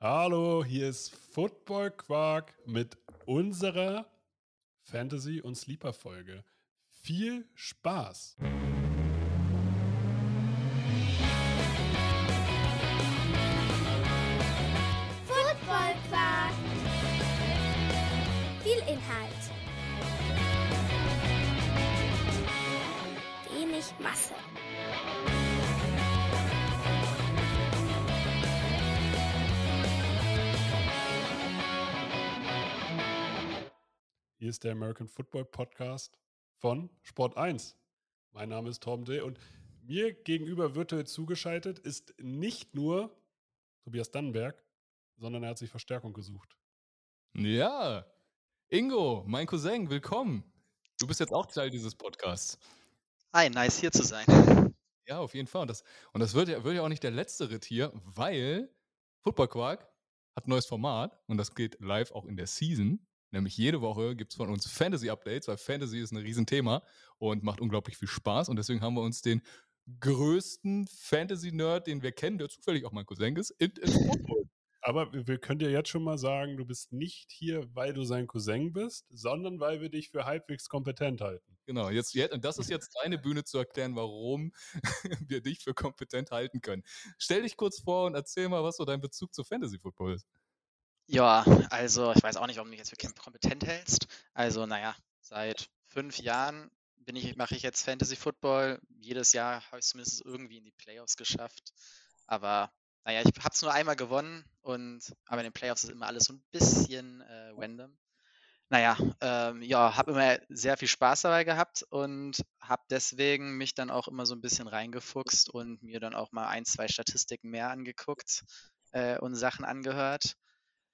Hallo, hier ist Football Quark mit unserer Fantasy- und Sleeper-Folge. Viel Spaß! Football Quark. Viel Inhalt. Wenig Masse. Hier ist der American Football Podcast von Sport 1. Mein Name ist Tom D. und mir gegenüber virtuell zugeschaltet ist nicht nur Tobias Dannenberg, sondern er hat sich Verstärkung gesucht. Ja, Ingo, mein Cousin, willkommen. Du bist jetzt auch Teil dieses Podcasts. Hi, nice hier zu sein. Ja, auf jeden Fall. Und das, und das wird, ja, wird ja auch nicht der letzte Ritt hier, weil Football Quark hat ein neues Format und das geht live auch in der Season. Nämlich jede Woche gibt es von uns Fantasy-Updates, weil Fantasy ist ein Riesenthema und macht unglaublich viel Spaß. Und deswegen haben wir uns den größten Fantasy-Nerd, den wir kennen, der zufällig auch mein Cousin ist, in, geholt. Aber wir wir können dir jetzt schon mal sagen, du bist nicht hier, weil du sein Cousin bist, sondern weil wir dich für halbwegs kompetent halten. Genau, jetzt, jetzt, und das ist jetzt deine Bühne zu erklären, warum wir dich für kompetent halten können. Stell dich kurz vor und erzähl mal, was so dein Bezug zu Fantasy Football ist. Ja, also ich weiß auch nicht, ob du mich jetzt für kompetent hältst. Also, naja, seit fünf Jahren bin ich, mache ich jetzt Fantasy Football. Jedes Jahr habe ich es zumindest irgendwie in die Playoffs geschafft. Aber naja, ich habe es nur einmal gewonnen und aber in den Playoffs ist immer alles so ein bisschen äh, random. Naja, ähm, ja, habe immer sehr viel Spaß dabei gehabt und habe deswegen mich dann auch immer so ein bisschen reingefuchst und mir dann auch mal ein, zwei Statistiken mehr angeguckt äh, und Sachen angehört.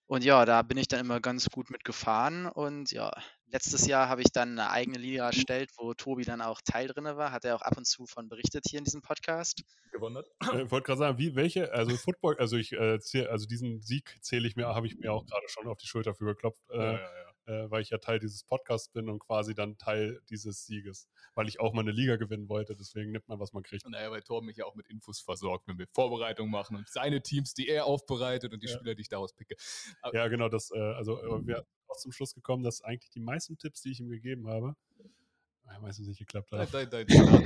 Und ja, da bin ich dann immer ganz gut mitgefahren. Und ja, letztes Jahr habe ich dann eine eigene Liga erstellt, wo Tobi dann auch Teil drin war. Hat er auch ab und zu von berichtet hier in diesem Podcast. Gewonnen hat? Äh, Ich wollte gerade sagen, wie, welche, also Football, also ich äh, zähl, also diesen Sieg zähle ich mir, habe ich mir auch gerade schon auf die Schulter für geklopft, äh, Ja, ja, ja. Äh, weil ich ja Teil dieses Podcasts bin und quasi dann Teil dieses Sieges, weil ich auch mal eine Liga gewinnen wollte, deswegen nimmt man, was man kriegt. Naja, weil Torben mich ja auch mit Infos versorgt, wenn wir Vorbereitungen machen und seine Teams, die er aufbereitet und die Ja. Spieler, die ich daraus picke. Ja, genau, das, äh, also äh, wir sind auch zum Schluss gekommen, dass eigentlich die meisten Tipps, die ich ihm gegeben habe, äh, meistens nicht geklappt haben. dein, dein Start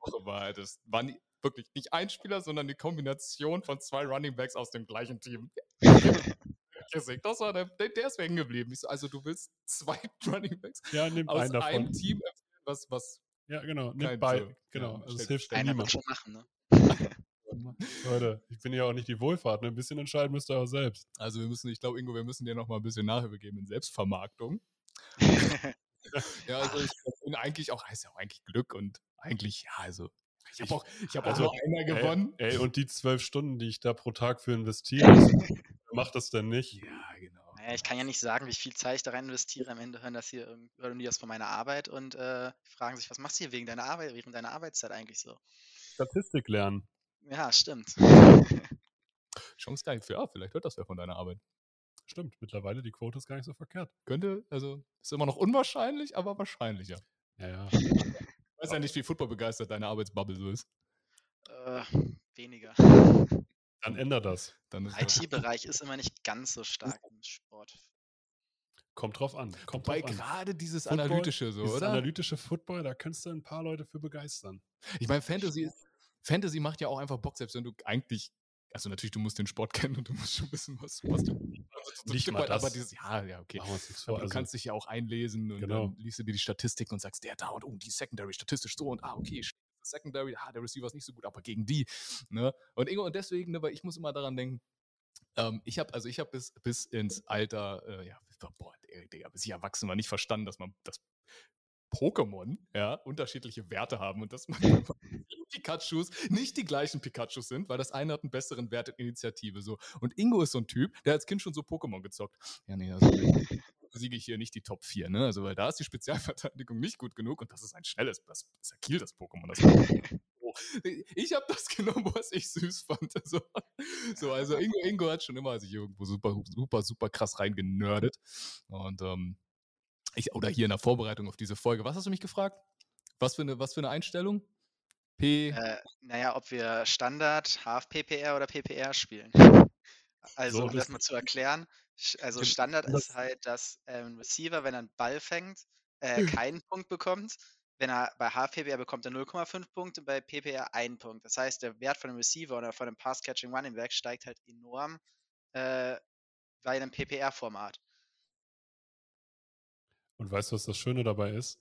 Woche war das war nie, wirklich nicht ein Spieler, sondern die Kombination von zwei Running Backs aus dem gleichen Team. Deswegen, Das war der, der, der ist hängen geblieben. So, also du willst zwei Running Backs Ja, nimmt aus einen davon. einem Team empfehlen, was, was Ja, genau, Kein nimmt bei. so, Genau, ja, also es hilft ja Einer niemand. schon machen, ne? Leute, ich bin ja auch nicht die Wohlfahrt, ne? ein bisschen entscheiden müsst ihr auch selbst. Also wir müssen, ich glaube, Ingo, wir müssen dir noch mal ein bisschen Nachhilfe geben in Selbstvermarktung. Ja, also ich bin eigentlich auch, heißt ja auch eigentlich Glück und eigentlich, ja, also ich habe auch, ich habe Also, auch nur einmal gewonnen. Ey, ey, und die zwölf Stunden, die ich da pro Tag für investiere, macht das denn nicht? Ja, genau. Naja, ich kann ja nicht sagen, wie viel Zeit ich da rein investiere. Am Ende hören das hier irgend- hören die das von meiner Arbeit und äh, fragen sich, was machst du hier wegen deiner Arbeit, während deiner Arbeitszeit eigentlich so? Statistik lernen. Ja, stimmt. Chance gleich für, ja, vielleicht hört das ja von deiner Arbeit. Stimmt, mittlerweile die Quote ist gar nicht so verkehrt. Könnte, also ist immer noch unwahrscheinlich, aber wahrscheinlicher. Ja, ja. Ich weiß ja nicht, wie Football begeistert deine Arbeitsbubble so ist. Äh, weniger. Dann ändert das. Dann ist das, IT-Bereich ist immer nicht ganz so stark im Sport. Kommt drauf an. Kommt wobei drauf an. gerade dieses Football, Analytische so, Dieses oder? analytische Football, da kannst du ein paar Leute für begeistern. Ich meine, Fantasy, ist- Fantasy macht ja auch einfach Bock, selbst wenn du eigentlich, also natürlich, du musst den Sport kennen und du musst schon wissen, was, was du. Also so Nicht mal weit, aber das. dieses, ja, ja, okay. Aber du Also, kannst dich ja auch einlesen und Genau. dann liest du dir die Statistiken und sagst, der da und oh, die Secondary statistisch so und ah, okay, Secondary, ah, der Receiver ist nicht so gut, aber gegen die. Ne? Und Ingo, und deswegen, ne, weil ich muss immer daran denken, ähm, ich habe, also ich habe bis, bis ins Alter, äh, ja, boah, Digga, bis ich erwachsen war, nicht verstanden, dass man das Pokémon ja, unterschiedliche Werte haben und dass man Pikachus nicht die gleichen Pikachus sind, weil das eine hat einen besseren Wert in Initiative. So. Und Ingo ist so ein Typ, der als Kind schon so Pokémon gezockt. Ja, nee, also besiege ich hier nicht die Top 4, ne? Also, weil da ist die Spezialverteidigung nicht gut genug und das ist ein schnelles, das ist ja Kiel, das Pokémon. Das Oh, ich habe das genommen, was ich süß fand. So, so also Ingo, Ingo hat schon immer sich irgendwo super, super, super krass reingenördet. Und ähm, ich, oder hier in der Vorbereitung auf diese Folge, was hast du mich gefragt? Was für eine, was für eine Einstellung? P. Äh, naja, ob wir Standard, Half PPR oder PPR spielen. Also, So, um das mal zu erklären, also Standard das- ist halt, dass ähm, ein Receiver, wenn er einen Ball fängt, äh, keinen Punkt bekommt. Wenn er bei HPPR bekommt er 0,5 Punkte, bei PPR einen Punkt. Das heißt, der Wert von dem Receiver oder von dem Pass-Catching Running Back steigt halt enorm äh, bei einem PPR-Format. Und weißt du, was das Schöne dabei ist?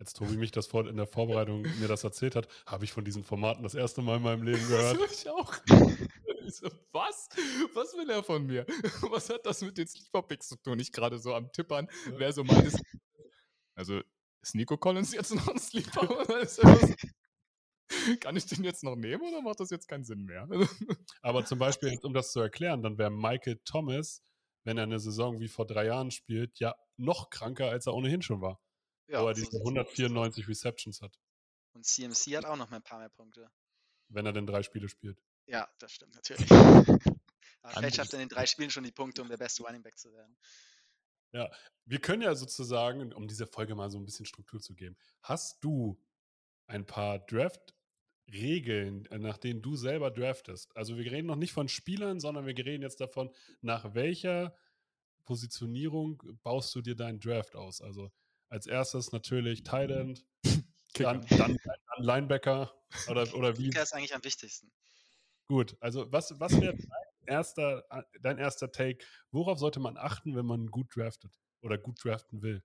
Als Tobi mich das vor, in der Vorbereitung mir das erzählt hat, habe ich von diesen Formaten das erste Mal in meinem Leben Das gehört. höre ich auch. So, was? Was will er von mir? Was hat das mit den Sleeper-Picks zu tun? Ich gerade so am Tippern, Ja. wer so meint ist. Also, ist Nico Collins jetzt noch ein Sleeper? Er? Kann ich den jetzt noch nehmen oder macht das jetzt keinen Sinn mehr? Aber zum Beispiel, jetzt, um das zu erklären, dann wäre Michael Thomas, wenn er eine Saison wie vor drei Jahren spielt, ja noch kranker, als er ohnehin schon war. Ja, wo er diese sieht's aus. 194 Receptions hat, Und CMC hat auch noch mal ein paar mehr Punkte. Wenn er denn drei Spiele spielt. Ja, das stimmt natürlich. Aber vielleicht schafft er in den drei Spielen schon die Punkte, um der beste Running Back zu werden. Wir können ja sozusagen, um dieser Folge mal so ein bisschen Struktur zu geben, hast du ein paar Draft-Regeln, äh, nach denen du selber draftest? Also wir reden noch nicht von Spielern, sondern wir reden jetzt davon, nach welcher Positionierung baust du dir deinen Draft aus? Also als erstes natürlich Tight End, dann, dann, dann Linebacker oder, oder wie? Kicker ist eigentlich am wichtigsten. Gut, also was, was wäre dein erster, dein erster Take? Worauf sollte man achten, wenn man gut draftet oder gut draften will?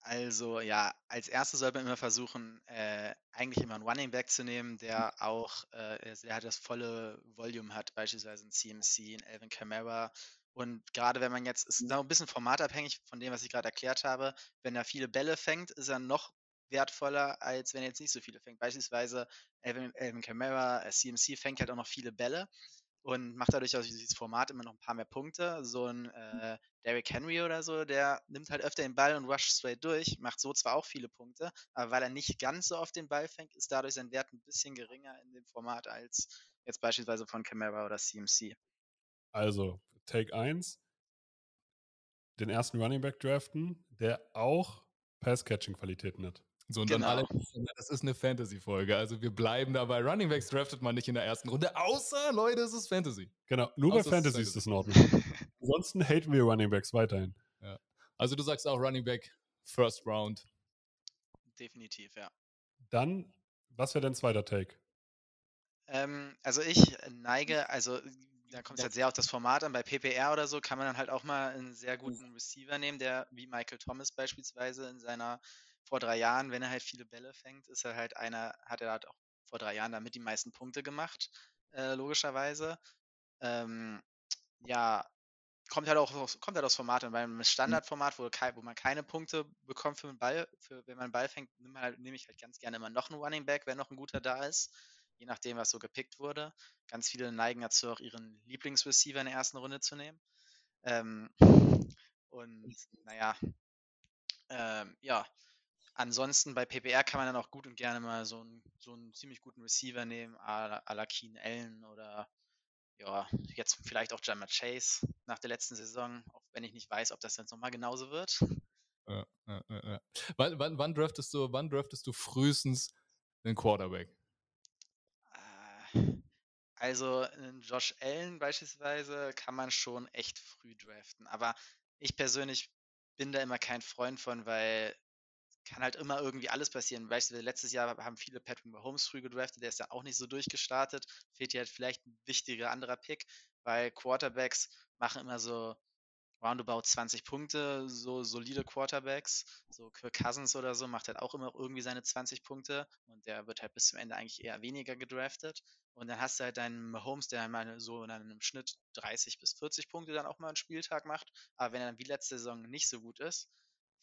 Also ja, als erstes sollte man immer versuchen, äh, eigentlich immer einen Running Back zu nehmen, der auch, äh, der halt das volle Volume hat, beispielsweise ein CMC, ein Alvin Kamara. Und gerade wenn man jetzt, ist noch ein bisschen formatabhängig von dem, was ich gerade erklärt habe, wenn er viele Bälle fängt, ist er noch wertvoller, als wenn er jetzt nicht so viele fängt. Beispielsweise Alvin Kamara, äh, CMC fängt halt auch noch viele Bälle und macht dadurch aus dieses Format immer noch ein paar mehr Punkte. So ein äh, Derrick Henry oder so, der nimmt halt öfter den Ball und rusht straight durch, macht so zwar auch viele Punkte, aber weil er nicht ganz so oft den Ball fängt, ist dadurch sein Wert ein bisschen geringer in dem Format als jetzt beispielsweise von Camara oder CMC. Also, Take 1, den ersten Running Back draften, der auch Pass-Catching-Qualitäten hat. So, und Genau. dann alle, das ist eine Fantasy-Folge. Also wir bleiben dabei. Running Backs draftet man nicht in der ersten Runde, außer, Leute, es ist Fantasy. Genau, nur bei Außer ist Fantasy ist das in Ordnung. Ansonsten haten wir Running Backs weiterhin. Also du sagst auch Running Back, First Round. Definitiv, ja. Dann, was wäre dein zweiter Take? Ähm, also ich neige, also da kommt es halt sehr auf das Format an. Bei PPR oder so kann man dann halt auch mal einen sehr guten Receiver nehmen, der wie Michael Thomas beispielsweise in seiner vor drei Jahren, wenn er halt viele Bälle fängt, ist er halt einer, hat er halt auch vor drei Jahren damit die meisten Punkte gemacht, äh, logischerweise. Ähm, ja, kommt halt auch aus, kommt halt aus Format an. Beim Standardformat, wo, wo man keine Punkte bekommt für einen Ball, für, wenn man einen Ball fängt, nehme halt, nehm ich halt ganz gerne immer noch einen Running Back, wenn noch ein guter da ist je nachdem, was so gepickt wurde. Ganz viele neigen dazu, auch ihren Lieblingsreceiver in der ersten Runde zu nehmen. Ähm, und naja, ähm, ja, ansonsten bei PPR kann man dann auch gut und gerne mal so einen, so einen ziemlich guten Receiver nehmen, à la, à la Keen Allen oder ja, jetzt vielleicht auch Jammer Chase nach der letzten Saison, auch wenn ich nicht weiß, ob das jetzt nochmal genauso wird. Ja, ja, ja. Wann, wann, wann, draftest du, wann draftest du frühestens den Quarterback? Äh, Also einen Josh Allen beispielsweise kann man schon echt früh draften. Aber ich persönlich bin da immer kein Freund von, weil kann halt immer irgendwie alles passieren. Beispielsweise letztes Jahr haben viele Patrick Mahomes früh gedraftet, der ist ja auch nicht so durchgestartet. Fehlt hier halt vielleicht ein wichtiger anderer Pick, weil Quarterbacks machen immer so roundabout 20 Punkte, so solide Quarterbacks. So Kirk Cousins oder so macht halt auch immer irgendwie seine 20 Punkte und der wird halt bis zum Ende eigentlich eher weniger gedraftet. Und dann hast du halt deinen Mahomes, der mal so in einem Schnitt 30 bis 40 Punkte dann auch mal einen Spieltag macht. Aber wenn er dann wie letzte Saison nicht so gut ist,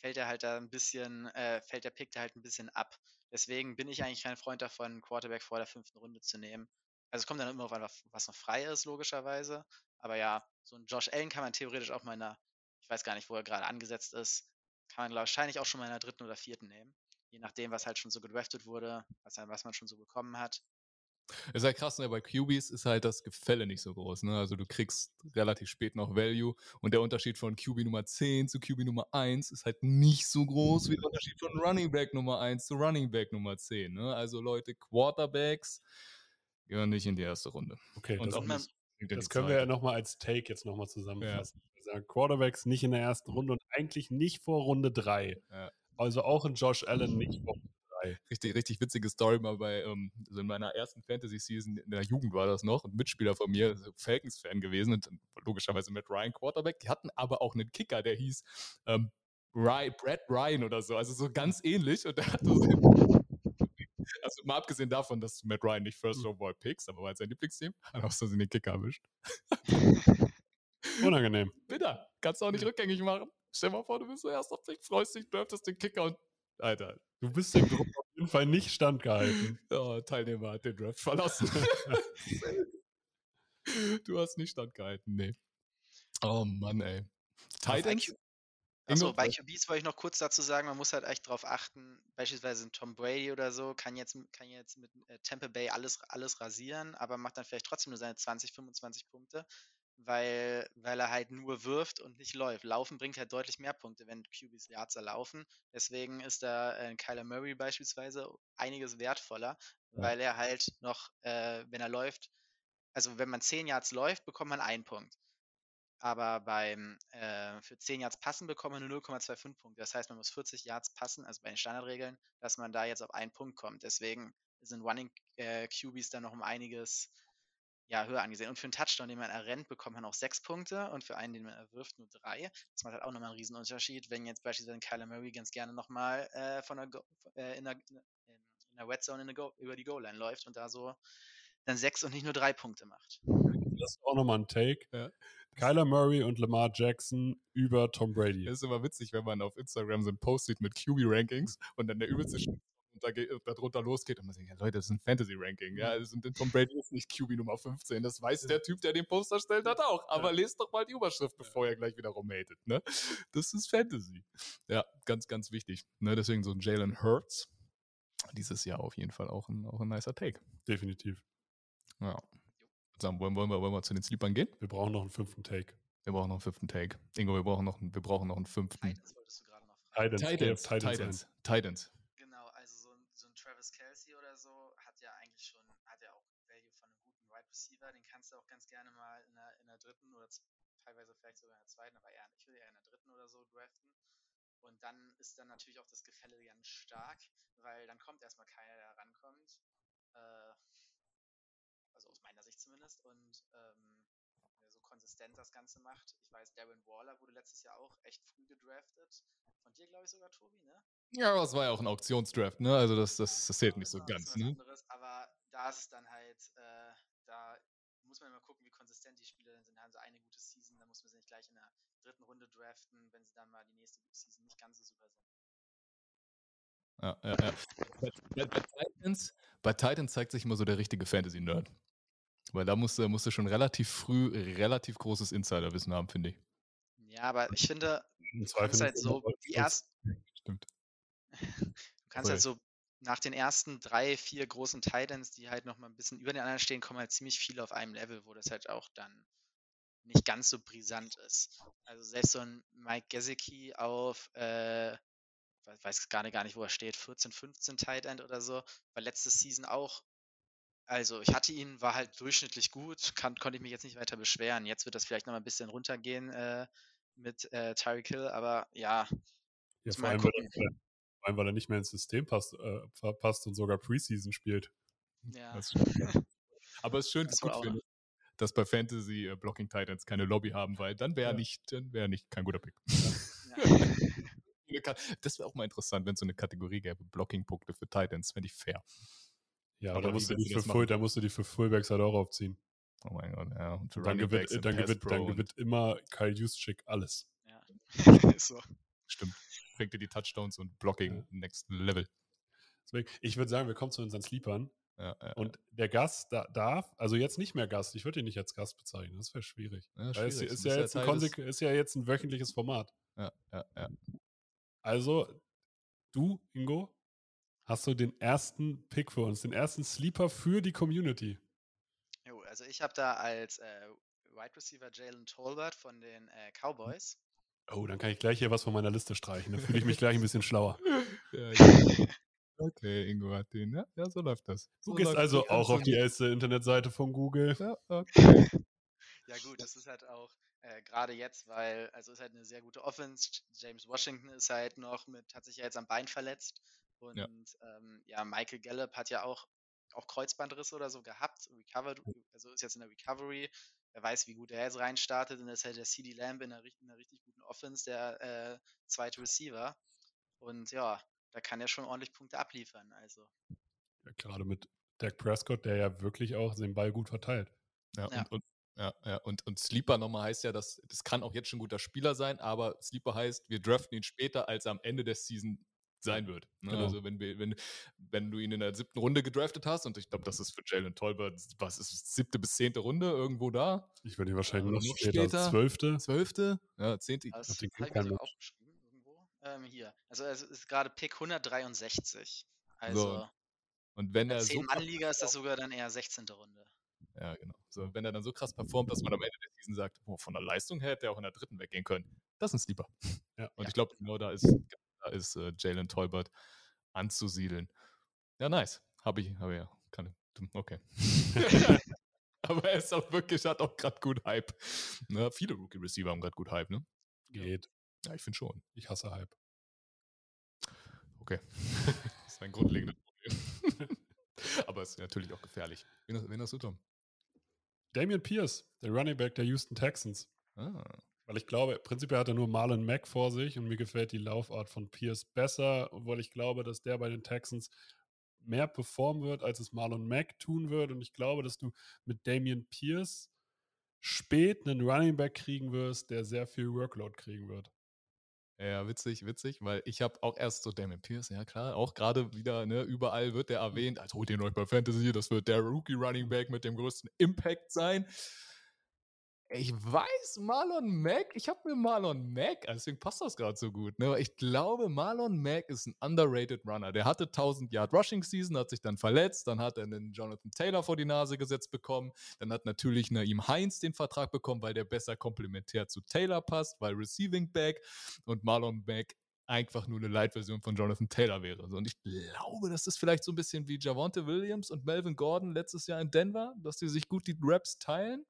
fällt er halt da ein bisschen, äh, fällt der Pick da halt ein bisschen ab. Deswegen bin ich eigentlich kein Freund davon, einen Quarterback vor der fünften Runde zu nehmen. Also es kommt dann immer auf was noch frei ist, logischerweise. Aber ja, so ein Josh Allen kann man theoretisch auch mal in einer, ich weiß gar nicht, wo er gerade angesetzt ist, kann man wahrscheinlich auch schon mal in der dritten oder vierten nehmen. Je nachdem, was halt schon so gedraftet wurde, was, was man schon so bekommen hat. Ist halt krass, ne? bei QBs ist halt das Gefälle nicht so groß. Ne? Also du kriegst relativ spät noch Value und der Unterschied von QB Nummer 10 zu QB Nummer 1 ist halt nicht so groß wie der Unterschied von Running Back Nummer 1 zu Running Back Nummer 10. Ne? Also Leute, Quarterbacks gehören nicht in die erste Runde. Okay, Und das auch er Das können wir ja nochmal als Take jetzt nochmal zusammenfassen. Wir sagen, Quarterbacks nicht in der ersten Runde und eigentlich nicht vor Runde 3. Ja. Also auch ein Josh Allen nicht vor Runde 3. richtig, richtig witzige Story mal bei, ähm, also in meiner ersten Fantasy-Season in der Jugend war das noch, ein Mitspieler von mir, so Falcons-Fan gewesen und logischerweise mit Ryan Quarterback. Die hatten aber auch einen Kicker, der hieß ähm, Ryan, Brad Ryan oder so, also so ganz ähnlich und der hatte so also mal abgesehen davon, dass Matt Ryan nicht First Overall picks, aber war sein Lieblingsteam, hat auch so den Kicker erwischt. Unangenehm. Bitter, kannst du auch nicht rückgängig machen. Stell dir mal vor, du bist so erster Pick, freust dich, draftest den Kicker und Alter, Du bist dem Druck auf jeden Fall nicht standgehalten. Ja, Teilnehmer hat den Draft verlassen. du hast nicht standgehalten, nee. Oh Mann, ey. Titans? Achso, Ingo, bei? QBs wollte ich noch kurz dazu sagen, man muss halt echt drauf achten, beispielsweise ein Tom Brady oder so, kann jetzt, kann jetzt mit äh, Tampa Bay alles, alles rasieren, aber macht dann vielleicht trotzdem nur seine 20, 25 Punkte, weil, weil er halt nur wirft und nicht läuft. Laufen bringt halt deutlich mehr Punkte, wenn QBs Yards laufen. Deswegen ist da äh, Kyler Murray beispielsweise einiges wertvoller, weil er halt noch, äh, wenn er läuft, also wenn man 10 Yards läuft, bekommt man einen Punkt. Aber beim äh, für 10 Yards passen bekommt man nur 0,25 Punkte. Das heißt, man muss 40 Yards passen, also bei den Standardregeln, dass man da jetzt auf einen Punkt kommt. Deswegen sind Running äh, QBs dann noch um einiges ja, höher angesehen. Und für einen Touchdown, den man errennt, bekommt man auch 6 Punkte und für einen, den man erwirft, nur 3. Das macht halt auch nochmal einen riesen Unterschied, wenn jetzt beispielsweise Kyler Murray ganz gerne nochmal äh, von der Go äh, in der, in der Red Zone in der Go über die Goal-Line läuft und da so dann 6 und nicht nur 3 Punkte macht. Das ist auch nochmal ein Take. Ja. Kyler Murray und Lamar Jackson über Tom Brady. Das ist immer witzig, wenn man auf Instagram so ein Post sieht mit QB-Rankings und dann der übelste Sch- darunter, darunter losgeht und man sagt, ja Leute, das ist ein Fantasy-Ranking. Ja, das sind, Tom Brady ist nicht QB Nummer 15. Das weiß der Typ, der den Post erstellt hat, auch. Aber lest doch mal die Überschrift, bevor ihr gleich wieder rumhatet. Ne? Das ist Fantasy. Ja, ganz, ganz wichtig. Ne? Deswegen so ein Jalen Hurts. Dieses Jahr auf jeden Fall auch ein, auch ein nicer Take. Definitiv. Ja. Sagen, wollen, wollen, wir, wollen wir zu den Sleepern gehen? Wir brauchen noch einen fünften Take. Wir brauchen noch einen fünften Take. Ingo, wir brauchen noch, einen- wir brauchen noch einen fünften. Titans wolltest du gerade noch fragen. Titans, Titans, Titans, Titans, Titans. Genau, also so ein, so ein Travis Kelsey oder so hat ja eigentlich schon, hat ja auch Value von einem guten Wide Receiver. Den kannst du auch ganz gerne mal in der, in der dritten oder z- teilweise vielleicht sogar in der zweiten, aber eher, ich würde eher in der dritten oder so draften. Und dann ist dann natürlich auch das Gefälle ganz stark, weil dann kommt erstmal keiner, der rankommt. Äh, also aus meiner Sicht zumindest. Und ähm, so konsistent das Ganze macht. Ich weiß, Darren Waller wurde letztes Jahr auch echt früh gedraftet. Von dir, glaube ich, sogar, Tobi, ne? Ja, aber es war ja auch ein Auktionsdraft, ne? Also das, das, das zählt nicht so ganz, ne? anderes, aber da ist dann halt, äh, da muss man immer gucken, wie konsistent die Spieler dann sind. Haben sie eine gute Season, dann muss man sie nicht gleich in der dritten Runde draften, wenn sie dann mal die nächste Season nicht ganz so super sind. Ja, ja, ja. Bei, bei, Titans, bei Titans zeigt sich immer so der richtige Fantasy-Nerd. Weil da musst du, musst du schon relativ früh relativ großes Insiderwissen haben, finde ich. Ja, aber ich finde, Im du kannst halt so die ersten, Stimmt. du kannst halt so nach den ersten drei, vier großen Titans, die halt noch mal ein bisschen über den anderen stehen, kommen halt ziemlich viele auf einem Level, wo das halt auch dann nicht ganz so brisant ist. Also selbst so ein Mike Gesicki auf, äh, we- weiß gar nicht, gar nicht, wo er steht, 14, 15 Tight End oder so, war letzte Season auch. Also ich hatte ihn, war halt durchschnittlich gut, kann, konnte ich mich jetzt nicht weiter beschweren. Jetzt wird das vielleicht noch mal ein bisschen runtergehen äh, mit äh, Tyreek Hill, aber ja, vor mal allem, weil allem, weil er nicht mehr ins System passt, äh, passt und sogar Preseason spielt. Ja. Aber es ist schön, Das gut finde, dass bei Fantasy äh, Blocking Titans keine Lobby haben, weil dann wäre Ja. nicht, dann wäre nicht kein guter Pick. Ja. Das wäre auch mal interessant, wenn es so eine Kategorie gäbe, Blocking-Punkte für Titans, fände ich fair. Ja, Aber da musst, Full, da musst du die für Fullbacks halt auch aufziehen. Oh mein Gott, ja. Und für dann gewinnt, und dann, gewinnt, dann gewinnt immer Kyle Juszczyk alles. Ja. Ist so. Stimmt. Bringt dir die Touchdowns und Blocking next level. Deswegen, ich würde sagen, wir kommen zu unseren Sleepern. Ja, ja, Und der Gast da, darf, also jetzt nicht mehr Gast, ich würde ihn nicht als Gast bezeichnen, das wäre schwierig. ja, Weil es schwierig. ist Du ja, jetzt ein des- ist ja jetzt ein wöchentliches Format. Ja, ja, ja. Also, du, Ingo, hast du den ersten Pick für uns, den ersten Sleeper für die Community. Jo, also ich habe da als äh, Wide Receiver Jalen Tolbert von den äh, Cowboys. Oh, dann kann ich gleich hier was von meiner Liste streichen. Dann fühle ich mich gleich ein bisschen schlauer. ja, ja. Okay, Ingo hat den. Ja, ja so läuft das. Du so gehst läuft- also so auch du auf die erste Internetseite von Google. Ja, okay. Ja gut, das ist halt auch äh, gerade jetzt, weil, also ist halt eine sehr gute Offense. James Washington ist halt noch mit, hat sich ja jetzt am Bein verletzt. Und ja, ähm, ja Michael Gallup hat ja auch, auch Kreuzbandrisse oder so gehabt, recovered, also ist jetzt in der Recovery. Wer weiß, wie gut er jetzt reinstartet. Und das ist halt der CD Lamb in einer, in einer richtig guten Offense, der äh, zweite Receiver. Und ja, da kann er schon ordentlich Punkte abliefern. Also. Ja, gerade mit Dak Prescott, der ja wirklich auch den Ball gut verteilt. Ja, ja. Und, und, ja, ja. Und, und Sleeper nochmal heißt ja, dass das kann auch jetzt schon ein guter Spieler sein, aber Sleeper heißt, wir draften ihn später, als er am Ende der Season sein wird. Ne? Genau. Also wenn, wir, wenn, wenn du ihn in der siebten Runde gedraftet hast, und ich glaube, das ist für Jalen Tolbert, was ist siebte bis zehnte Runde irgendwo da? Ich würde ihn wahrscheinlich noch, noch später, später, zwölfte. Zwölfte? Ja, zehnte. Das ich habe ich aufgeschrieben irgendwo. Ähm, hier. Also es ist gerade Pick 163. Also so. Und wenn er so Mann-Liga ist das sogar dann eher 16. Runde. Ja, genau. So, wenn er dann so krass performt, dass man am Ende der Season sagt, oh, von der Leistung her hätte er auch in der dritten weggehen können. Das ist ein Sleeper. Ja. Und ja. ich glaube, genau da ist, da ist äh, Jalen Tolbert anzusiedeln. Ja, nice. Habe ich, habe ja. Kann, okay. Aber er ist auch wirklich, hat auch gerade gut Hype. Ne? Viele Rookie-Receiver haben gerade gut Hype, ne? Geht. Ja, ich finde schon. Ich hasse Hype. Okay. das ist ein grundlegendes Problem. Aber es ist natürlich auch gefährlich. Wen, wen hast du, Tom? Damian Pierce, der Running Back der Houston Texans. Ah. Weil ich glaube, prinzipiell hat er nur Marlon Mack vor sich und mir gefällt die Laufart von Pierce besser, obwohl ich glaube, dass der bei den Texans mehr performen wird, als es Marlon Mack tun wird. Und ich glaube, dass du mit Damian Pierce spät einen Running Back kriegen wirst, der sehr viel Workload kriegen wird. Ja, witzig, witzig, weil ich habe auch erst so Damon Pierce, ja klar, auch gerade wieder, ne, überall wird der mhm. erwähnt, als holt ihr euch bei Fantasy, das wird der Rookie Running Back mit dem größten Impact sein. Ich weiß, Marlon Mack, ich habe mir Marlon Mack, deswegen passt das gerade so gut. Ne? Ich glaube, Marlon Mack ist ein underrated Runner. Der hatte 1000 Yard Rushing Season, hat sich dann verletzt, dann hat er einen Jonathan Taylor vor die Nase gesetzt bekommen, dann hat natürlich Naim Heinz den Vertrag bekommen, weil der besser komplementär zu Taylor passt, weil Receiving Back und Marlon Mack einfach nur eine Light-Version von Jonathan Taylor wäre. Und ich glaube, das ist vielleicht so ein bisschen wie Javonte Williams und Melvin Gordon letztes Jahr in Denver, dass die sich gut die Raps teilen.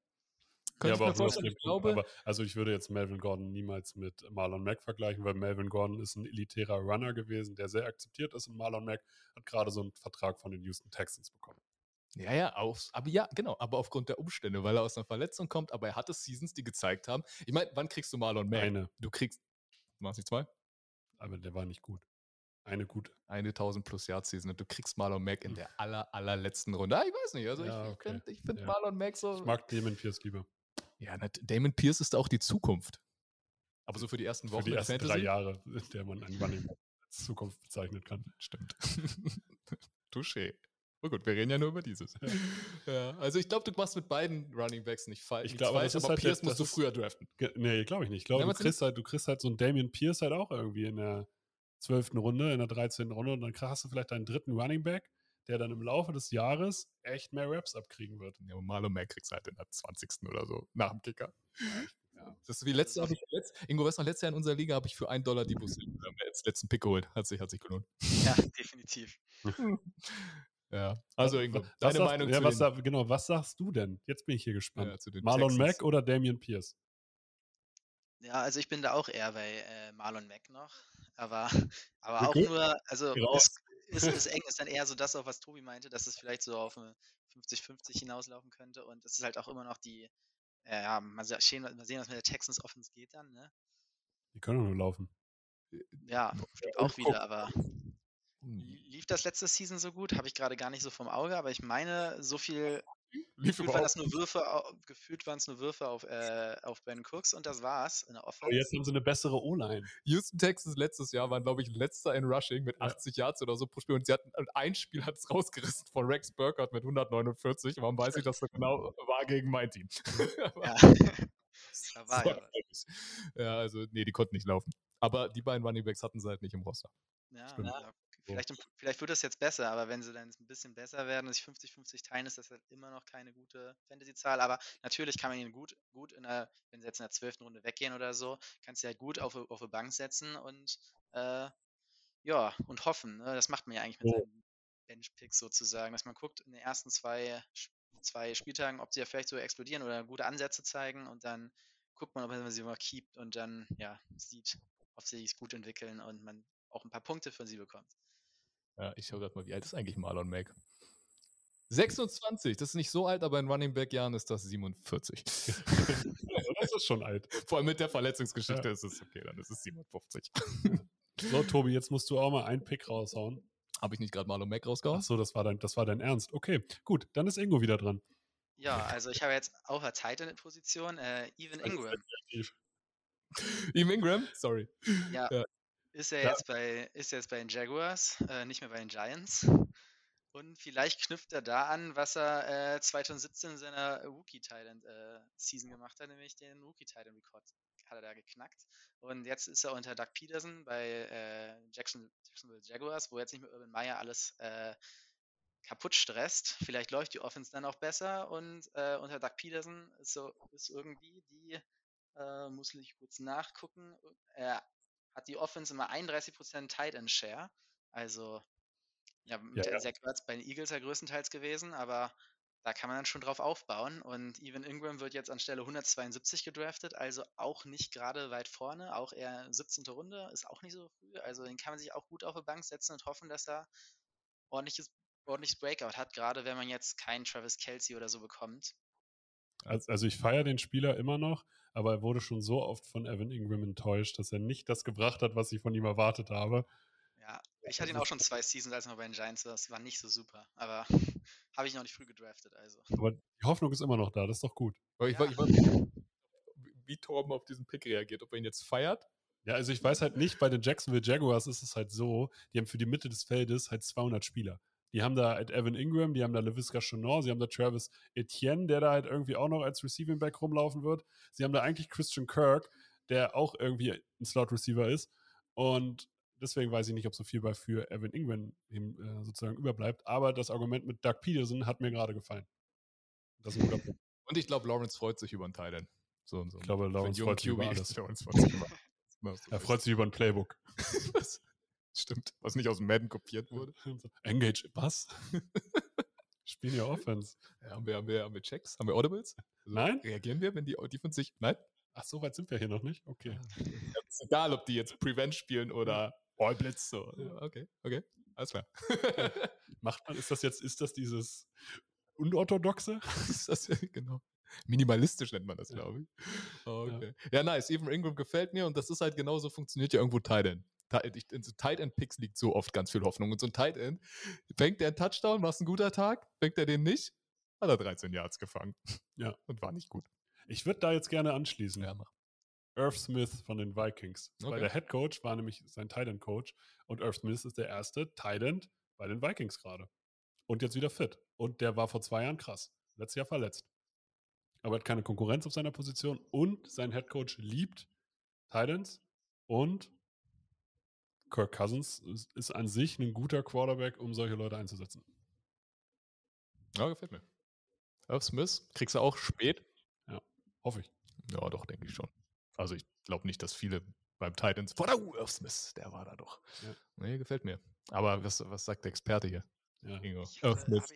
Könnte ja, aber, auch ich glaube, aber also ich würde jetzt Melvin Gordon niemals mit Marlon Mack vergleichen, weil Melvin Gordon ist ein elitärer Runner gewesen, der sehr akzeptiert ist und Marlon Mack hat gerade so einen Vertrag von den Houston Texans bekommen. Ja, ja, auf, aber ja, genau, aber aufgrund der Umstände, weil er aus einer Verletzung kommt, aber er hatte Seasons, die gezeigt haben. Ich meine, wann kriegst du Marlon Mack? Eine. Du kriegst, machst nicht zwei? Aber der war nicht gut. Eine gute. Eine 1000 plus Yard Season und du kriegst Marlon Mack in der aller, allerletzten Runde. Ah, ich weiß nicht, also ja, ich, okay. ich finde find ja. Marlon Mack so. Ich mag Damon Pierce lieber. Ja, Damon Pierce ist auch die Zukunft. Aber so für die ersten Wochen. Für die ersten Fantasy? drei Jahre, in der man einen Running als Zukunft bezeichnen kann. Stimmt. Touché. Oh gut, wir reden ja nur über dieses. Ja. ja also ich glaube, du machst mit beiden Running Backs nicht falsch. Ich glaube, aber halt Pierce musst du früher draften. Nee, glaube ich nicht. Ich glaube, du, kriegst halt, du kriegst halt so einen Damien Pierce halt auch irgendwie in der zwölften Runde, in der 13. Runde und dann hast du vielleicht deinen dritten Running Back der dann im Laufe des Jahres echt mehr Raps abkriegen wird. Ja, und Marlon Mack kriegst halt in der 20. oder so, nach dem Kicker. Ja. Das ist wie letzte, habe ich letzt, Ingo, weißt du, letztes Jahr in unserer Liga habe ich für einen Dollar die Bus als letzten Pick geholt. Hat sich, hat sich gelohnt. Ja, definitiv. ja, also Ingo, was, deine was Meinung sagst, zu ja, was, Genau, was sagst du denn? Jetzt bin ich hier gespannt. Ja, Marlon Texans. Mack oder Damian Pierce? Ja, also ich bin da auch eher bei äh, Marlon Mack noch. Aber, aber auch nur, also es, ist, ist eng, ist dann eher so das, auch was Tobi meinte, dass es vielleicht so auf eine 50-50 hinauslaufen könnte. Und es ist halt auch immer noch die, äh, ja, mal sehen, mal sehen, was mit der Texans Offense geht dann, ne? Die können nur laufen. Ja, auch wieder, aber lief das letzte Season so gut? Habe ich gerade gar nicht so vom Auge, aber ich meine, so viel Lief gefühlt, waren das nur Würfe, gefühlt waren es nur Würfe auf, äh, auf Ben Cooks und das war's in der Offense. Aber jetzt haben sie eine bessere O-Line. Houston Texas letztes Jahr waren, glaube ich, letzter in Rushing mit 80 ja. Yards oder so pro Spiel und sie hatten ein Spiel hat es rausgerissen von Rex Burkhardt mit 149. Warum weiß ich, dass das genau war gegen mein Team? ja. da war ja. ja, also nee, die konnten nicht laufen. Aber die beiden Running Backs hatten sie halt nicht im Roster. Ja, ja Vielleicht, vielleicht wird das jetzt besser, aber wenn sie dann ein bisschen besser werden und sich 50-50 teilen, ist das halt immer noch keine gute Fantasy-Zahl. Aber natürlich kann man ihn gut, gut in der, wenn sie jetzt in der zwölften Runde weggehen oder so, kannst du ja gut auf, auf eine Bank setzen und äh, ja, und hoffen. Ne? Das macht man ja eigentlich mit oh. seinen Bench-Picks sozusagen, dass man guckt, in den ersten zwei zwei Spieltagen, ob sie ja vielleicht so explodieren oder gute Ansätze zeigen und dann guckt man, ob man sie mal keept und dann ja sieht, ob sie sich gut entwickeln und man auch ein paar Punkte von sie bekommt. Ja, ich schau grad mal, wie alt ist eigentlich Marlon Mack? 26, das ist nicht so alt, aber in Running Back Jahren ist das 47. das ist schon alt. Vor allem mit der Verletzungsgeschichte ist es okay, dann ist es 57. So, Tobi, jetzt musst du auch mal einen Pick raushauen. Habe ich nicht gerade Marlon Mack rausgehauen? Ach so, das war dein, das war dein Ernst. Okay, gut, dann ist Ingo wieder dran. Ja, also ich habe jetzt auf der Titan-Position äh, Evan Ingram. Evan Ingram? Sorry. Ja, Ja. Ist er Ja. jetzt bei ist jetzt bei den Jaguars, äh, nicht mehr bei den Giants. Und vielleicht knüpft er da an, was er äh, 2017 in seiner Rookie Thailand äh, Season gemacht hat, nämlich den Rookie Thailand Rekord hat er da geknackt. Und jetzt ist er unter Doug Peterson bei äh, Jackson, Jacksonville Jaguars, wo jetzt nicht mehr Urban Meyer alles äh, kaputt stresst. Vielleicht läuft die Offense dann auch besser und äh, unter Doug Peterson ist so ist irgendwie die muss ich kurz nachgucken. Hat die Offense immer 31% Tight End Share. Also ja, mit Ja, ja. Zach Ertz bei den Eagles ja größtenteils gewesen, aber da kann man dann schon drauf aufbauen. Und Evan Ingram wird jetzt anstelle 172 gedraftet, also auch nicht gerade weit vorne, auch eher 17. Runde, ist auch nicht so früh. Also den kann man sich auch gut auf die Bank setzen und hoffen, dass er ordentliches, ordentliches Breakout hat, gerade wenn man jetzt keinen Travis Kelsey oder so bekommt. Also, also ich feiere den Spieler immer noch, aber er wurde schon so oft von Evan Ingram enttäuscht, dass er nicht das gebracht hat, was ich von ihm erwartet habe. Ja, ich hatte ihn auch schon zwei Seasons, als er noch bei den Giants war. Das war nicht so super, aber habe ich noch nicht früh gedraftet, also. Aber die Hoffnung ist immer noch da, das ist doch gut. Aber ich, Ja. ich weiß nicht, wie Torben auf diesen Pick reagiert, ob er ihn jetzt feiert. Ja, also ich weiß halt nicht, bei den Jacksonville Jaguars ist es halt so, die haben für die Mitte des Feldes halt 200 Spieler. Die haben da halt Evan Ingram, die haben da LaVisca Chenor, sie haben da Travis Etienne, der da halt irgendwie auch noch als Receiving Back rumlaufen wird. Sie haben da eigentlich Christian Kirk, der auch irgendwie ein Slot Receiver ist. Und deswegen weiß ich nicht, ob so viel bei für Evan Ingram ihm, äh, sozusagen überbleibt. Aber das Argument mit Doug Peterson hat mir gerade gefallen. Das ist ein guter Punkt. Und ich glaube, Lawrence freut sich über einen Thailand. So, so Ich glaube, Lawrence freut sich über alles. Lawrence freut sich über alles. Er freut sich über ein Playbook. Stimmt, was nicht aus dem Madden kopiert wurde. Engage, was? Spielen ja Offense. Ja, haben, wir, haben, wir, haben wir Checks? Haben wir Audibles? Also Nein? Reagieren wir, wenn die Defense sich. Nein? Ach, so weit sind wir hier noch nicht? Okay. Ja, ist egal, ob die jetzt Prevent spielen oder All Blitz. So. Ja, okay, okay. Alles klar. Macht man, ist das jetzt, ist das dieses Unorthodoxe? ist das, genau. Minimalistisch nennt man das, Ja. glaube ich. Okay. Ja. nice. Evan Ingram gefällt mir und das ist halt genauso, funktioniert ja irgendwo. Tight- ich- In so Tight End Picks liegt so oft ganz viel Hoffnung. Und so ein Tight End, fängt der einen Touchdown, war es ein guter Tag, fängt er den nicht, hat er 13 Yards gefangen. Ja. Und war nicht gut. Ich würde da jetzt gerne anschließen. Ja, mach. Irv Smith von den Vikings. Weil Okay. der Head Coach war nämlich sein Tight End Coach und Irv Smith ist der erste Tight End bei den Vikings gerade. Und jetzt wieder fit. Und der war vor zwei Jahren krass. Letztes Jahr verletzt. Aber hat keine Konkurrenz auf seiner Position und sein Head Coach liebt Tight Ends und Kirk Cousins ist, an sich ein guter Quarterback, um solche Leute einzusetzen. Ja, gefällt mir. Irv Smith, kriegst du auch spät? Hoffe ich. Ja, doch, denke ich schon. Also ich glaube nicht, dass viele beim Titans vor der Irv Smith, der war da doch. Ja. Nee, gefällt mir. Aber was, was sagt der Experte hier? Ja. Ingo? Ich Irv Smith.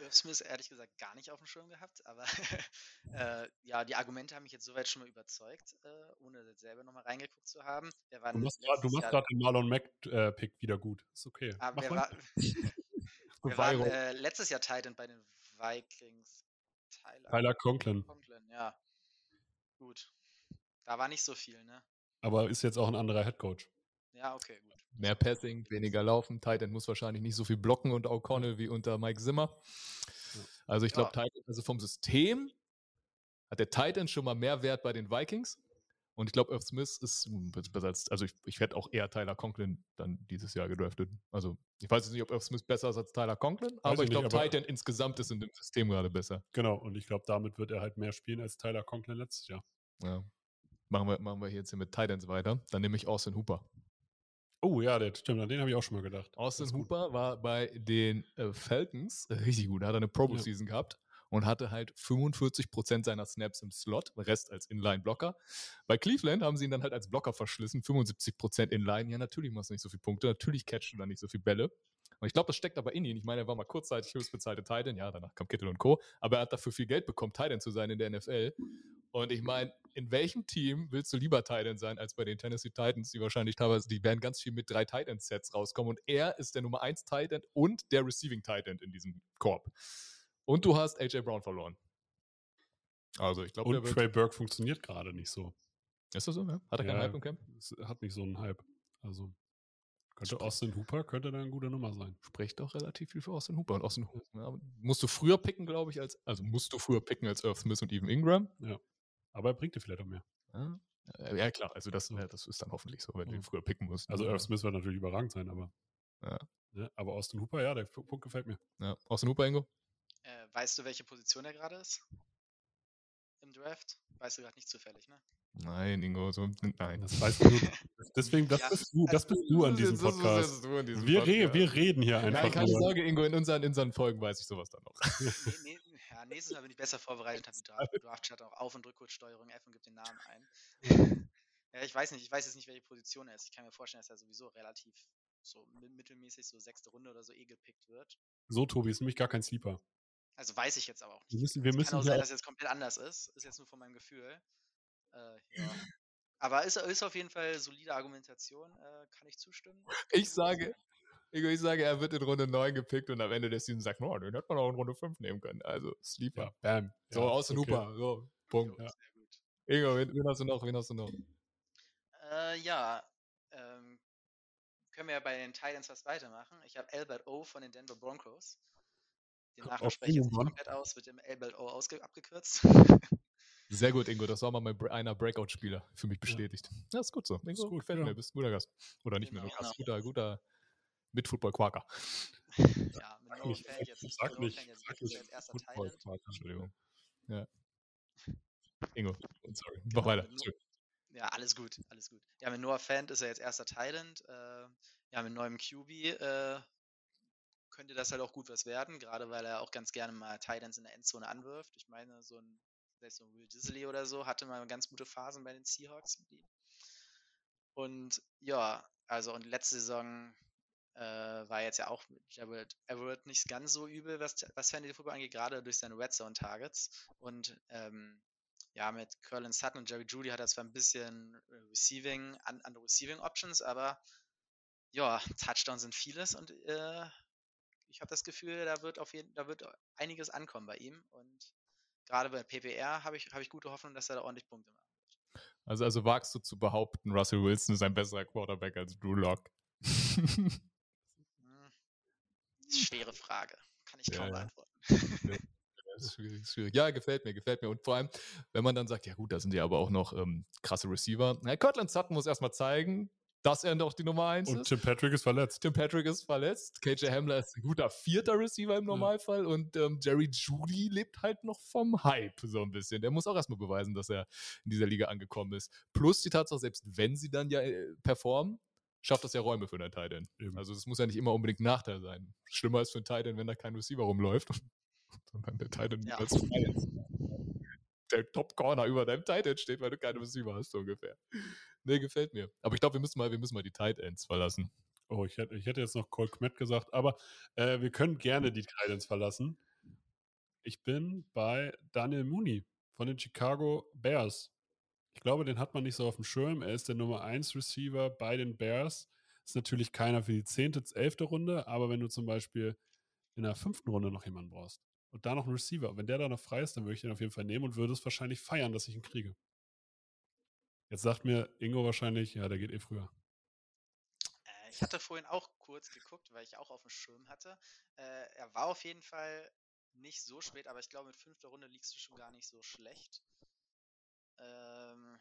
Irv Smith ehrlich gesagt gar nicht auf dem Schirm gehabt, aber äh, ja, die Argumente haben mich jetzt soweit schon mal überzeugt, äh, ohne selber nochmal reingeguckt zu haben. Du machst gerade den Marlon Mack-Pick wieder gut. Ist okay. aber mal. war, wir waren Viral. äh, letztes Jahr Titan bei den Vikings. Tyler, Tyler Conklin. Conklin, ja. Gut. Da war nicht so viel, ne? Aber ist jetzt auch ein anderer Head Coach. Ja, okay, gut. Mehr Passing, weniger Laufen. Titan muss wahrscheinlich nicht so viel blocken und O'Connell wie unter Mike Zimmer. Also ich glaube, Ja. Titan, also vom System hat der Titan schon mal mehr Wert bei den Vikings. Und ich glaube, Irv Smith ist besser als, also ich, ich werde auch eher Tyler Conklin dann dieses Jahr gedraftet. Also ich weiß jetzt nicht, ob Irv Smith besser ist als Tyler Conklin, aber ich ich glaube, Titan insgesamt ist in dem System gerade besser. Genau, und ich glaube, damit wird er halt mehr spielen als Tyler Conklin letztes Jahr. Ja. Machen wir, machen wir hier jetzt hier mit Titans weiter. Dann nehme ich Austin Hooper. Oh ja, der stimmt, an den habe ich auch schon mal gedacht. Austin. Hooper war bei den äh, Falcons äh, richtig gut. Hat eine Pro Bowl Season gehabt. und hatte halt 45% seiner Snaps im Slot, Rest als Inline-Blocker. Bei Cleveland haben sie ihn dann halt als Blocker verschlissen, 75% Inline. Ja, natürlich machst du nicht so viele Punkte, natürlich catchst du dann nicht so viele Bälle. Und ich glaube, das steckt aber in ihm. Ich meine, er war mal kurzzeitig höchstbezahlte Titan, ja, danach kam Kittel und Co., aber er hat dafür viel Geld bekommen, Titan zu sein in der NFL. Und ich meine, in welchem Team willst du lieber Titan sein als bei den Tennessee Titans, die wahrscheinlich teilweise, die werden ganz viel mit drei Titan-Sets rauskommen und er ist der Nummer 1 Titan und der Receiving Titan in diesem Korb. Und du hast AJ Brown verloren. Also ich glaube, Und Trey Burke funktioniert gerade nicht so. Ist das so? Ja? Hat er keinen Ja, Hype im Camp? Es hat nicht so einen Hype. Also könnte Austin Hooper könnte da eine gute Nummer sein. Spricht doch relativ viel für Austin Hooper. Und Austin Hooper ja, musst du früher picken, glaube ich, als, also musst du früher picken als Irv Smith und Evan Ingram. Aber er bringt dir vielleicht auch mehr. Ja, Äh, ja klar, also das, ja, das ist dann hoffentlich so, wenn du Ja. ihn früher picken musst. Also ja. Irv Smith wird natürlich überragend sein, aber. Ja. Ne? Aber Austin Hooper, ja, der Punkt gefällt mir. Ja. Austin Hooper, Ingo? Äh, weißt du, welche Position er gerade ist? Im Draft? Weißt du gerade nicht zufällig, ne? Nein, Ingo, so, nein. Das weißt du. Deswegen, das Ja, bist du, das bist du an diesem Podcast. bist du an diesem Wir, re Podcast. wir reden hier Nein, einfach keine nur. Sorge, Ingo, in unseren, in unseren Folgen weiß ich sowas dann noch. Nee, nee, ja, nächstes Mal bin ich besser vorbereitet, habe die Draft, Draft-Chart auch Auf- und Rückkurzsteuerung F und gebe den Namen ein. ja, ich weiß nicht, ich weiß jetzt nicht, welche Position er ist. Ich kann mir vorstellen, dass er sowieso relativ so mi- mittelmäßig, so sechste Runde oder so eh gepickt wird. So, Tobi, ist nämlich gar kein Sleeper. Also weiß ich jetzt aber auch Wir nicht. müssen, wir Es müssen kann auch sein, dass es jetzt komplett anders ist. Ist jetzt nur von meinem Gefühl. Äh, ja. Aber ist, ist auf jeden Fall solide Argumentation, äh, kann ich zustimmen. Ich sage, ich sage, er wird in Runde 9 gepickt und am Ende der Season sagt, oh, den hätte man auch in Runde 5 nehmen können. Also, Sleeper. ja, bam. So, ja, Austin okay. Hooper. So, Punkt. Ja. Ingo, wen, wen hast du noch? Wen hast du noch? Äh, ja, ähm, können wir ja bei den Titans was weitermachen. Ich habe Albert O von den Denver Broncos. Den Auf spreche ich jetzt nicht komplett aus, wird im Albert O abgekürzt. Sehr gut, Ingo. Das war mal mein einer Breakout-Spieler für mich bestätigt. Ja, ist gut so. Ingo, Ist gut, gefällt ja. mir. Bist ein guter Gast. Oder nicht mehr Genau, nur Gast. genau. Guter, guter Mit-Football-Quaker. ja, mit No nicht, Fan jetzt, sag nicht, jetzt, sag jetzt erster Football Thailand. Quark. Entschuldigung. Ja. Ingo, sorry. Mach Genau, weiter. mit Sorry. Ja, alles gut, alles gut. Ja, mit Noah Fant ist er jetzt erster Thailand. Äh, ja, mit neuem QB äh, könnte das halt auch gut was werden, gerade weil er auch ganz gerne mal Titans in der Endzone anwirft. Ich meine, so ein, vielleicht so ein Will Disley oder so hatte mal ganz gute Phasen bei den Seahawks mit. Und ja, also und letzte Saison äh, war jetzt ja auch mit Jared Everett nicht ganz so übel, was, was Fantasy Football angeht, gerade durch seine Red Zone Targets. Und ähm, ja, mit Curlin Sutton und Jerry Judy hat er zwar ein bisschen äh, Receiving, an, andere Receiving Options, aber ja, Touchdowns sind vieles und äh, ich habe das Gefühl, da wird auf jeden, da wird einiges ankommen bei ihm und gerade bei PPR habe ich, habe ich gute Hoffnung, dass er da ordentlich Punkte macht. Also, also wagst du zu behaupten, Russell Wilson ist ein besserer Quarterback als Drew Lock. Schwere Frage. Kann ich Ja, kaum ja. beantworten. Ja, gefällt mir, gefällt mir. Und vor allem, wenn man dann sagt, ja gut, da sind ja aber auch noch ähm, krasse Receiver. Na, Cortland Sutton muss erstmal zeigen, dass er doch die Nummer 1 Und ist. Tim Patrick ist verletzt. Tim Patrick ist verletzt. KJ Hamler ist ein guter vierter Receiver im Normalfall. Und ähm, Jerry Judy lebt halt noch vom Hype so ein bisschen. Der muss auch erstmal beweisen, dass er in dieser Liga angekommen ist. Plus die Tatsache, selbst wenn sie dann ja äh, performen, schafft das ja Räume für einen Tight End. Eben. Also das muss ja nicht immer unbedingt ein Nachteil sein. Schlimmer ist für einen Tight End, wenn da kein Receiver rumläuft. Sondern der Tight End Ja. als frei ist. Der Top Corner über deinem Tight End steht, weil du keine Receiver hast, so ungefähr. Nee, gefällt mir. Aber ich glaube, wir müssen mal, wir müssen mal die Tight Ends verlassen. Oh, ich hätte, ich hätte jetzt noch Cole Kmet gesagt, aber äh, wir können gerne die Titans verlassen. Ich bin bei Daniel Mooney von den Chicago Bears. Ich glaube, den hat man nicht so auf dem Schirm. Er ist der Nummer 1 Receiver bei den Bears. Ist natürlich keiner für die 10., 11. Runde, aber wenn du zum Beispiel in der fünften Runde noch jemanden brauchst und da noch einen Receiver, wenn der da noch frei ist, dann würde ich den auf jeden Fall nehmen und würde es wahrscheinlich feiern, dass ich ihn kriege. Jetzt sagt mir Ingo wahrscheinlich, ja, der geht eh früher. Äh, ich hatte vorhin auch kurz geguckt, weil ich auch auf dem Schirm hatte. Äh, er war auf jeden Fall nicht so spät, aber ich glaube, mit fünfter Runde liegst du schon gar nicht so schlecht. Ähm,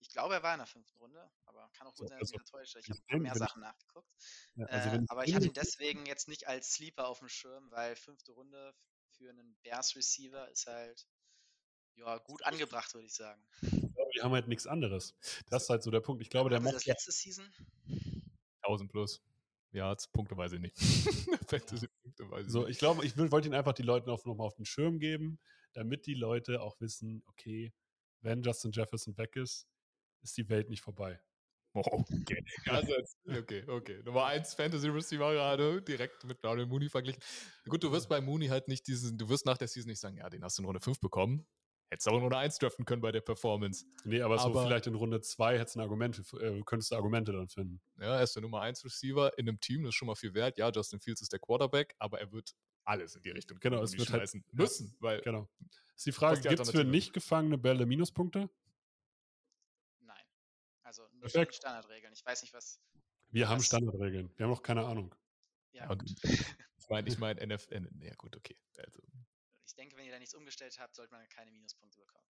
ich glaube, er war in der fünften Runde, aber kann auch gut So, sein, dass ich also, mich täusche. Ich wenn habe ich den- mehr ich- Sachen nachgeguckt. Ja, also Äh, aber ich hatte ihn deswegen jetzt nicht als Sleeper auf dem Schirm, weil fünfte Runde für einen Bears Receiver ist halt ja gut angebracht, würde ich sagen. glaube, die haben halt nichts anderes. Das ist halt so der Punkt. Ich glaube, der macht das letzte Season? 1000 plus. Ja, Punkte weiß ich nicht. Fantasy. Punkte. Weiß So, ich glaube, ich will- wollte ihn einfach die Leute noch, noch mal auf den Schirm geben, damit die Leute auch wissen, okay, wenn Justin Jefferson weg ist, ist die Welt nicht vorbei. Oh, okay. Also jetzt, okay, okay. Nummer 1 Fantasy Receiver gerade direkt mit Darnell Mooney verglichen. Gut, du wirst bei Mooney halt nicht diesen, du wirst nach der Season nicht sagen, ja, den hast du in Runde 5 bekommen. Hättest auch in Runde 1 draften können bei der Performance. Nee, aber, so Aber- vielleicht in Runde 2 hättest du ein Argument, äh, könntest du Argumente dann finden. Ja, er ist der Nummer 1 Receiver in einem Team, das ist schon mal viel wert. Ja, Justin Fields ist der Quarterback, aber er wird alles in die Richtung Genau, es wird halt- schmeißen ja. müssen, weil Genau. Ist die Frage, die gibt es für nicht gefangene Bälle Minuspunkte? Nein. Also nicht Perfekt. die Standardregeln. Ich weiß nicht, was. Wir haben Was? Standardregeln. Wir haben noch keine Ahnung. Ja, gut. ich meine, ich meine, NFL, ja gut, okay. Also, ich denke, wenn ihr da nichts umgestellt habt, sollte man keine Minuspunkte bekommen.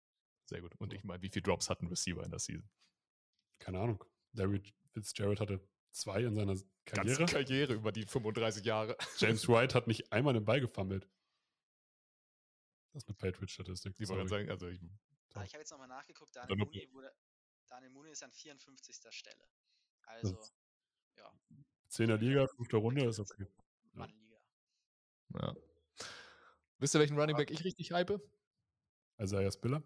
sehr gut. Und ich meine, wie viele Drops hat ein Receiver in der Season? Keine Ahnung. Larry Fitzgerald hatte zwei in seiner Ganze Karriere. Karriere über die 35 Jahre. James White hat nicht einmal den Ball gefummelt. Das ist eine Patriot-Statistik. Die wollen sorry. sagen, also ich, Ah, ich habe jetzt nochmal nachgeguckt. Daniel Mooney, wurde, Daniel Mooney ist an 54. Stelle. Also, ist- Zehner Liga, fünfte Runde ist okay. Mannliga. ja. Wisst ihr, welchen Running Back ich richtig hype? Isaiah Spiller.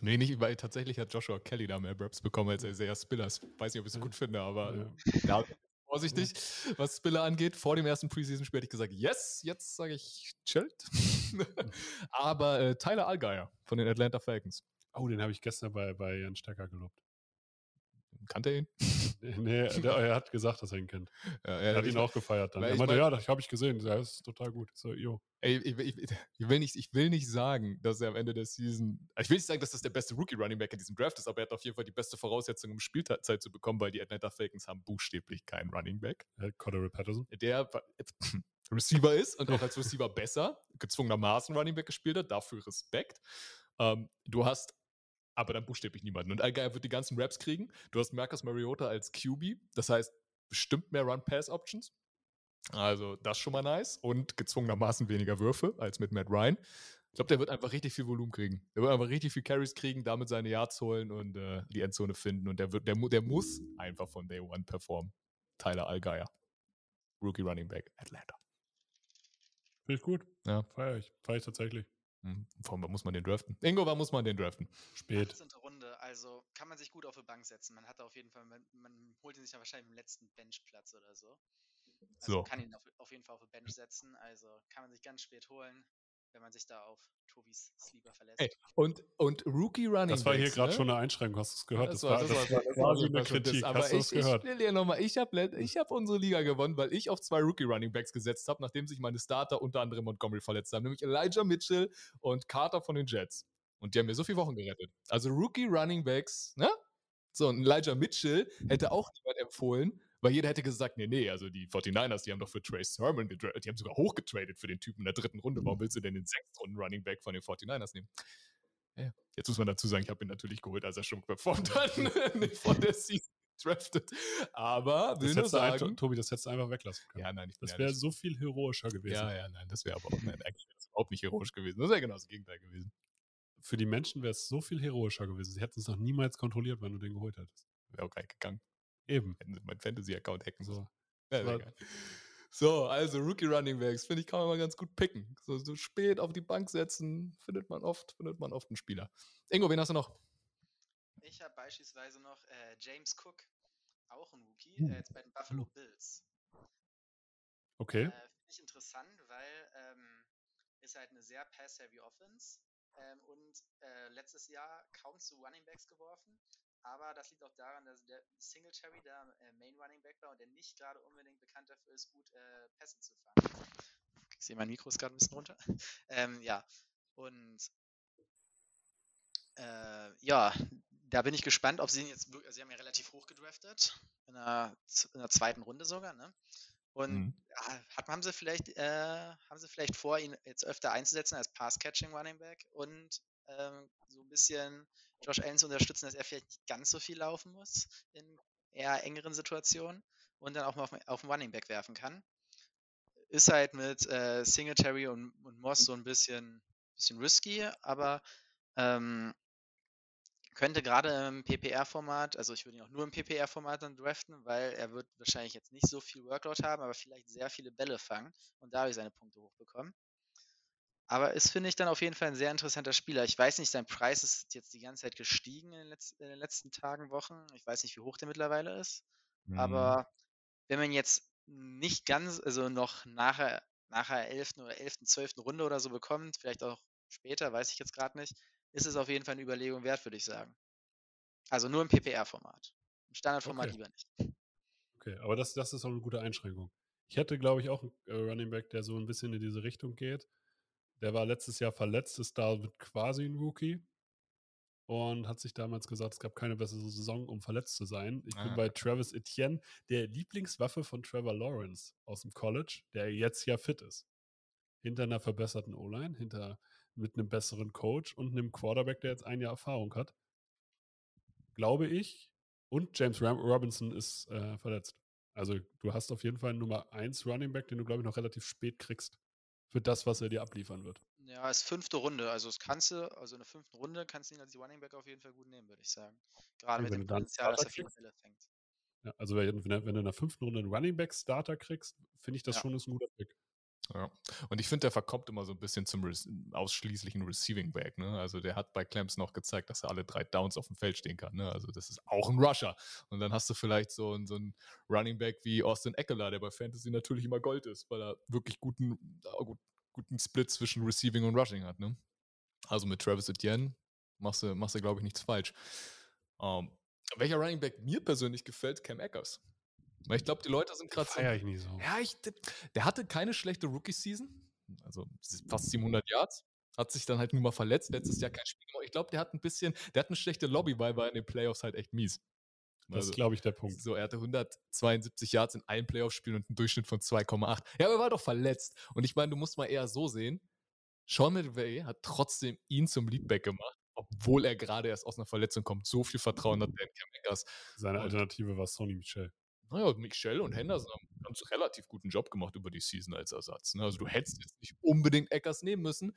Nee, nicht, weil tatsächlich hat Joshua Kelly da mehr Raps bekommen als Isaiah Spiller. Ich weiß nicht, ob ich es gut finde, aber Ja. da vorsichtig, was Spiller angeht. Vor dem ersten Preseason-Spiel hätte ich gesagt, yes, jetzt sage ich chillt. aber äh, Tyler Allgeier von den Atlanta Falcons. Oh, den habe ich gestern bei, bei Jan Stecker gelobt. Kannte er ihn? Nee, der, er hat gesagt, dass er ihn kennt. Ja, Er hat ich ihn auch gefeiert dann. Er ich meinte, mein- ja, das habe ich gesehen. Ja, das ist total gut. Ich So, jo. Ey, ich, ich, ich, will nicht, ich will nicht sagen, dass er am Ende der Season. Ich will nicht sagen, dass das der beste Rookie-Running Back in diesem Draft ist, aber er hat auf jeden Fall die beste Voraussetzung, um Spielzeit zu bekommen, weil die Atlanta Falcons haben buchstäblich keinen Running Back. Cordero Patterson. der Receiver ist und auch als Receiver besser, gezwungenermaßen Running Back gespielt hat, dafür Respekt. Ähm, du hast aber dann buchstäblich niemanden. Und Allgeier wird die ganzen Raps kriegen. Du hast Marcus Mariota als QB, das heißt bestimmt mehr Run-Pass-Options. Also das schon mal nice. Und gezwungenermaßen weniger Würfe als mit Matt Ryan. Ich glaube, der wird einfach richtig viel Volumen kriegen. Der wird einfach richtig viel Carries kriegen, damit seine Yards holen und äh, die Endzone finden. Und der, wird, der, der muss einfach von Day One performen. Tyler Allgeier. Rookie Running Back, Atlanta. Finde ich gut. Ja. Feier ich. Feier ich tatsächlich. Hm, Vor allem, wann muss man den draften? Ingo, wann muss man den draften? Spät. 18. Runde, also kann man sich gut auf die Bank setzen. Man hat da auf jeden Fall, man, man holt ihn sich dann wahrscheinlich im letzten Benchplatz oder so. Also So. kann ihn auf, auf jeden Fall auf die Bench setzen. Also kann man sich ganz spät holen, wenn man sich da auf Tobis Sleeper verlässt. Ey, Und, und Rookie Running Das war hier gerade ne? schon eine Einschränkung. Hast du es gehört? Das war, das war, das war, quasi super eine schon das. Kritik. Aber Hast du ich, es gehört? ich will dir nochmal, ich habe ich hab unsere Liga gewonnen, weil ich auf zwei Rookie Running Backs gesetzt habe, nachdem sich meine Starter unter anderem Montgomery verletzt haben, nämlich Elijah Mitchell und Carter von den Jets. Und die haben mir so viele Wochen gerettet. Also Rookie Running Backs, ne? So, und Elijah Mitchell hätte auch niemand empfohlen, weil jeder hätte gesagt, nee, nee, also die 49ers, die haben doch für Trace Sermon getradet, die haben sogar hochgetradet für den Typen in der dritten Runde. Warum willst du denn den sechsten Runden Running Back von den 49ers nehmen? Ja, jetzt muss man dazu sagen, ich habe ihn natürlich geholt, als er schon performt hat, nicht von der Season drafted. Aber will Das nur hättest du ein, sagen, Tobi, das hättest du einfach weglassen können. ja, nein, ich das wäre so viel heroischer gewesen. ja, ja, nein, das wäre aber auch, nein, eigentlich überhaupt nicht heroisch gewesen. Das wäre genau das Gegenteil gewesen. Für die Menschen wäre es so viel heroischer gewesen. Sie hätten es noch niemals kontrolliert, wenn du den geholt hättest. Wäre auch geil gegangen. Eben. Hätten sie meinen Fantasy-Account hacken So. sollen. Ja. So, also Rookie Running Backs, finde ich, kann man mal ganz gut picken. So, so spät auf die Bank setzen, findet man oft, findet man oft einen Spieler. Ingo, wen hast du noch? Ich habe beispielsweise noch äh, James Cook, auch ein Rookie, Hm. äh, jetzt bei den Buffalo Bills. Okay. Äh, Finde ich interessant, weil ähm, ist halt eine sehr pass-heavy Offense ähm, und äh, letztes Jahr kaum zu Running Backs geworfen. Aber das liegt auch daran, dass der Singletary der äh, Main Running Back war und der nicht gerade unbedingt bekannt dafür ist, gut äh, Pässe zu fangen. Ich sehe, mein Mikro ist gerade ein bisschen runter. ähm, ja, und äh, ja, da bin ich gespannt, ob sie ihn jetzt wirklich, also sie haben ja relativ hoch gedraftet, in der, in der zweiten Runde sogar, ne? Und Mhm. hat, haben sie vielleicht, äh, haben sie vielleicht vor, ihn jetzt öfter einzusetzen als Pass-Catching Running Back und ähm, so ein bisschen Josh Allen zu unterstützen, dass er vielleicht nicht ganz so viel laufen muss in eher engeren Situationen und dann auch mal auf, auf den Running Back werfen kann. Ist halt mit äh, Singletary und, und Moss so ein bisschen, bisschen risky, aber ähm, könnte gerade im PPR-Format, also ich würde ihn auch nur im PPR-Format dann draften, weil er wird wahrscheinlich jetzt nicht so viel Workload haben, aber vielleicht sehr viele Bälle fangen und dadurch seine Punkte hochbekommen. Aber ist, finde ich, dann auf jeden Fall ein sehr interessanter Spieler. Ich weiß nicht, sein Preis ist jetzt die ganze Zeit gestiegen in den, Letz in den letzten Tagen, Wochen. Ich weiß nicht, wie hoch der mittlerweile ist. Mhm. Aber wenn man jetzt nicht ganz, also noch nachher, nachher 11. oder 11., 12. Runde oder so bekommt, vielleicht auch später, weiß ich jetzt gerade nicht, ist es auf jeden Fall eine Überlegung wert, würde ich sagen. Also nur im PPR-Format. Im Standardformat Okay. lieber nicht. Okay, aber das, das ist auch eine gute Einschränkung. Ich hätte, glaube ich, auch einen äh, Running Back, der so ein bisschen in diese Richtung geht. Der war letztes Jahr verletzt, ist da quasi ein Rookie und hat sich damals gesagt, es gab keine bessere Saison, um verletzt zu sein. Ich bin Ah. bei Travis Etienne, der Lieblingswaffe von Trevor Lawrence aus dem College, der jetzt ja fit ist. Hinter einer verbesserten O-Line, hinter mit einem besseren Coach und einem Quarterback, der jetzt ein Jahr Erfahrung hat. Glaube ich. Und James Ram Robinson ist äh, verletzt. Also du hast auf jeden Fall einen Nummer 1 Running Back, den du, glaube ich, noch relativ spät kriegst. Für das, was er dir abliefern wird. Ja, ist fünfte Runde. Also das kannst du, also in der fünften Runde kannst du ihn als Running Back auf jeden Fall gut nehmen, würde ich sagen. Gerade Ja, mit wenn dem Potenzial, dass er viele. Bälle fängt. Ja, also wenn, wenn, wenn du in der fünften Runde einen Running Back Starter kriegst, finde ich das Ja. schon ist ein guter Pick. Ja. Und ich finde, der verkommt immer so ein bisschen zum Re ausschließlichen Receiving Back. Ne? Also der hat bei Clemson auch gezeigt, dass er alle drei Downs auf dem Feld stehen kann. Ne? Also das ist auch ein Rusher. Und dann hast du vielleicht so, einen- so einen Running Back wie Austin Eckler, der bei Fantasy natürlich immer Gold ist, weil er wirklich guten, gut, guten Split zwischen Receiving und Rushing hat. Ne? Also mit Travis Etienne machst du, machst du glaube ich, nichts falsch. Ähm, welcher Running Back mir persönlich gefällt, Cam Akers. Weil ich glaube, die Leute sind gerade so ich nicht so. ja, ich, der hatte keine schlechte Rookie-Season, also fast 700 Yards, hat sich dann halt nur mal verletzt, letztes Jahr kein Spiel gemacht. Ich glaube, der hat ein bisschen, der hat eine schlechte Lobby, weil war in den Playoffs halt echt mies. Das Also, ist, glaube ich, der Punkt. so, er hatte 172 Yards in allen Playoff-Spielen und einen Durchschnitt von 2,8. Ja, aber er war doch verletzt. Und ich meine, du musst mal eher so sehen, Sean McVay hat trotzdem ihn zum Leadback gemacht, obwohl er gerade erst aus einer Verletzung kommt. So viel Vertrauen hat er in Cam. Seine Und- Alternative war Sonny Michel. Naja, Michelle und Henderson haben einen ganz relativ guten Job gemacht über die Season als Ersatz. Ne? Also du hättest jetzt nicht unbedingt Eckers nehmen müssen.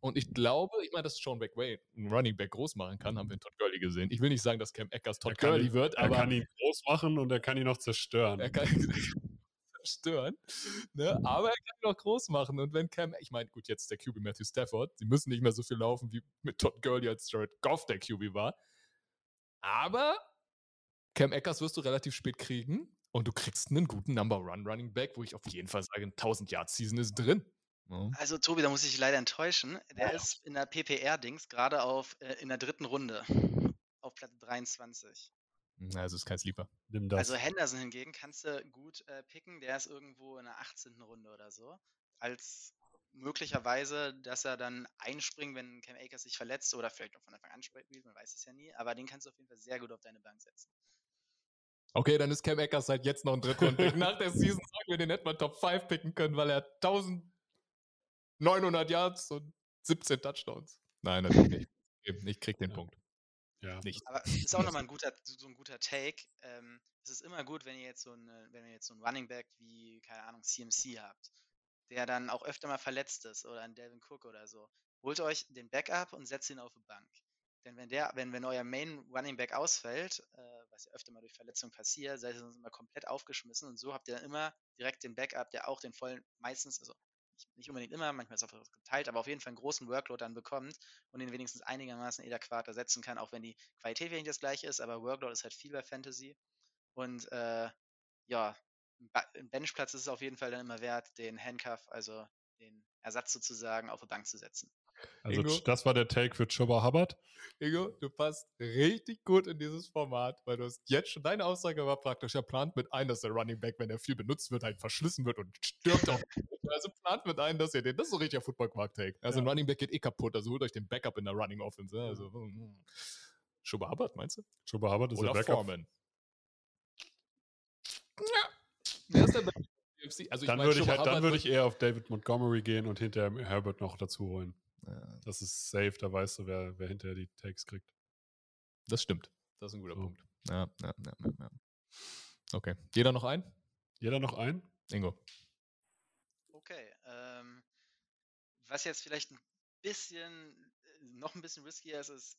Und ich glaube, ich meine, dass Sean McVay einen Running Back groß machen kann, haben wir in Todd Gurley gesehen. Ich will nicht sagen, dass Cam Eckers Todd Er Gurley wird, Er aber kann ihn groß machen und er kann ihn noch zerstören. er kann ihn zerstören. Ne? Aber er kann ihn auch groß machen. Und wenn Cam, ich meine, gut, jetzt der QB Matthew Stafford. Sie müssen nicht mehr so viel laufen wie mit Todd Gurley, als Jared Goff der QB war. Aber Cam Eckers wirst du relativ spät kriegen und du kriegst einen guten Number Run Running Back, wo ich auf jeden Fall sage, 1000 Yard Season ist drin. Ja. Also Tobi, da muss ich dich leider enttäuschen. Der ist in der PPR-Dings gerade auf äh, in der dritten Runde auf Platz 23. Na, Also ist kein Sleeper. Nimm das. Also Henderson hingegen kannst du gut äh, picken. Der ist irgendwo in der 18. Runde oder so. Als möglicherweise, dass er dann einspringt, wenn Cam Akers sich verletzt oder vielleicht auch von Anfang an spielt, man weiß es ja nie. Aber den kannst du auf jeden Fall sehr gut auf deine Bank setzen. Okay, dann ist Cam Eckers seit jetzt noch ein Drittrunden-Pick. Nach der Season sagen wir den hätten wir Top 5 picken können, weil er 1900 Yards und 17 Touchdowns. Nein, natürlich nicht. Ich krieg den Ja. Punkt. ja. Nicht. Aber es ist auch nochmal ein guter, so ein guter Take. Ähm, es ist immer gut, wenn ihr jetzt so eine, wenn ihr jetzt so einen Running Back wie, keine Ahnung, CMC habt, der dann auch öfter mal verletzt ist oder ein Devin Cook oder so. Holt euch den Backup und setzt ihn auf die Bank. Denn wenn der, wenn, wenn euer Main Running Back ausfällt, äh, was ja öfter mal durch Verletzung passiert, seid ihr sonst immer komplett aufgeschmissen und so habt ihr dann immer direkt den Backup, der auch den vollen, meistens, also nicht, unbedingt immer, manchmal ist es auch geteilt, aber auf jeden Fall einen großen Workload dann bekommt und ihn wenigstens einigermaßen adäquat ersetzen kann, auch wenn die Qualität nicht das gleiche ist, aber Workload ist halt viel bei Fantasy. Und äh, ja, ein Benchplatz ist es auf jeden Fall dann immer wert, den Handcuff, also den Ersatz sozusagen, auf die Bank zu setzen. Also Ingo? das war der Take für Chubba Hubbard. Ingo, du passt richtig gut in dieses Format, weil du hast jetzt schon, deine Aussage war praktisch, er plant mit ein, dass der Running Back, wenn er viel benutzt wird, halt verschlissen wird und stirbt auch. also plant mit ein, dass ihr den, das ist so richtig Football quark take Also ein Ja. Running Back geht eh kaputt, also holt euch den Backup in der Running Offense. Also, mm. Hubbard, meinst du? Chubba Hubbard ist Oder der Backup. Foreman. Ja. Wer ist der UFC? Also ich Dann würde ich, halt, dann würde ich eher auf David Montgomery gehen und hinterher Herbert noch dazu holen. Ja, Das ist safe, da weißt du, wer, wer hinterher die Takes kriegt. das stimmt. Das ist ein guter So. Punkt. Ja, ja, ja, ja, ja. Okay. Jeder noch ein? Jeder noch ein? Ingo. Okay, ähm, was jetzt vielleicht ein bisschen noch ein bisschen riskier ist es,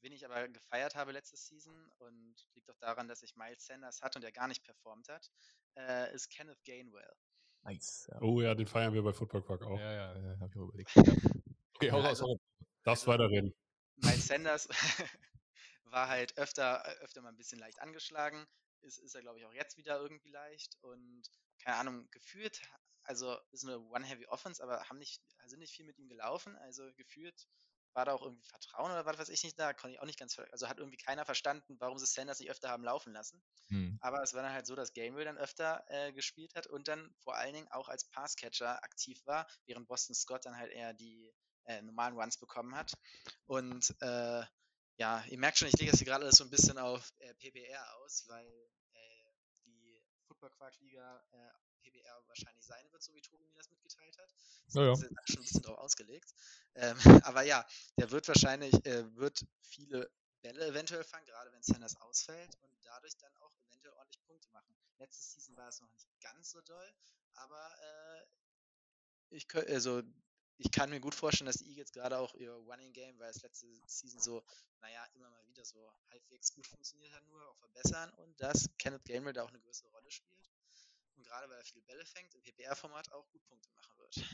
wen ich aber gefeiert habe letzte Season und liegt auch daran, dass ich Miles Sanders hatte und der gar nicht performt hat, äh, ist Kenneth Gainwell. Nice. Ja, Oh ja, den feiern wir bei Football Quark auch. ja, ja, ja hab ich auch überlegt. Ja. Okay, hau raus. also- hau raus. Darfst Also- weiterreden. Miles Sanders war halt öfter, öfter mal ein bisschen leicht angeschlagen. Ist, ist er, glaube ich, auch jetzt wieder irgendwie leicht. Und keine Ahnung, gefühlt, also ist eine One-Heavy-Offense, aber haben nicht, sind nicht viel mit ihm gelaufen. Also gefühlt war da auch irgendwie Vertrauen oder was weiß ich nicht da. Konnte ich auch nicht ganz, also hat irgendwie keiner verstanden, warum sie Sanders nicht öfter haben laufen lassen. Hm. Aber es war dann halt so, dass Gabriel dann öfter äh, gespielt hat und dann vor allen Dingen auch als Passcatcher aktiv war, während Boston Scott dann halt eher die äh, normalen Runs bekommen hat. Und äh, ja, ihr merkt schon, ich lege das hier gerade alles so ein bisschen auf äh, PPR aus, weil äh, die Football Quark Liga äh, PPR wahrscheinlich sein wird, so wie Tobi mir das mitgeteilt hat. Ja, ja. Das ist schon ein bisschen drauf ausgelegt. Ähm, aber ja, der wird wahrscheinlich, äh, wird viele Bälle eventuell fangen, gerade wenn Sanders ausfällt und dadurch dann auch eventuell ordentlich Punkte machen. Letzte Season war es noch nicht ganz so doll, aber äh, ich, also, ich kann mir gut vorstellen, dass die Eagles gerade auch ihr Running Game, weil es letzte Season so, naja, immer mal wieder so halbwegs gut funktioniert hat, nur auch verbessern und dass Kenneth Gainwell da auch eine größere Rolle spielt. Und gerade weil er viele Bälle fängt, im PPR-Format auch gut Punkte machen wird.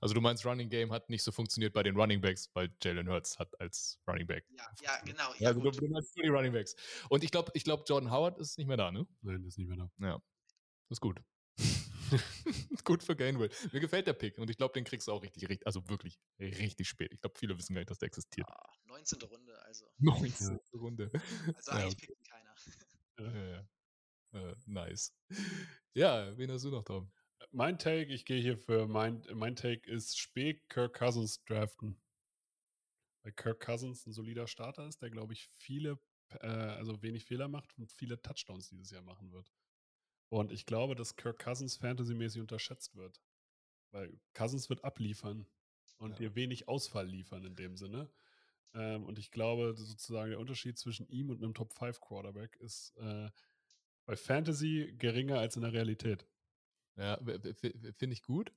Also du meinst, Running Game hat nicht so funktioniert bei den Running Backs, weil Jalen Hurts hat als Running Back. Ja, ja, genau. Ja, Ja, also du, gut. du meinst nur die Running Backs. Und ich glaube, ich glaub, Jordan Howard ist nicht mehr da, ne? Nein, das ist nicht mehr da. Das ist gut. gut für Gainwell. Mir gefällt der Pick und ich glaube, den kriegst du auch richtig, richtig, also wirklich richtig spät. Ich glaube, viele wissen gar nicht, dass der existiert. Ah, 19. Runde, also. 19. Runde. Also Ja, eigentlich okay. pickt ihn keiner. Ja, ja. Äh, nice. Ja, wen hast du noch, Tom? Mein Take, ich gehe hier für mein, mein Take ist spät Kirk Cousins draften. Weil Kirk Cousins ein solider Starter ist, der, glaube ich, viele, äh, also wenig Fehler macht und viele Touchdowns dieses Jahr machen wird. Und ich glaube, dass Kirk Cousins fantasymäßig unterschätzt wird. Weil Cousins wird abliefern und Ja. dir wenig Ausfall liefern in dem Sinne. Ähm, und ich glaube, sozusagen der Unterschied zwischen ihm und einem Top 5 Quarterback ist äh, bei Fantasy geringer als in der Realität. Ja, finde ich gut,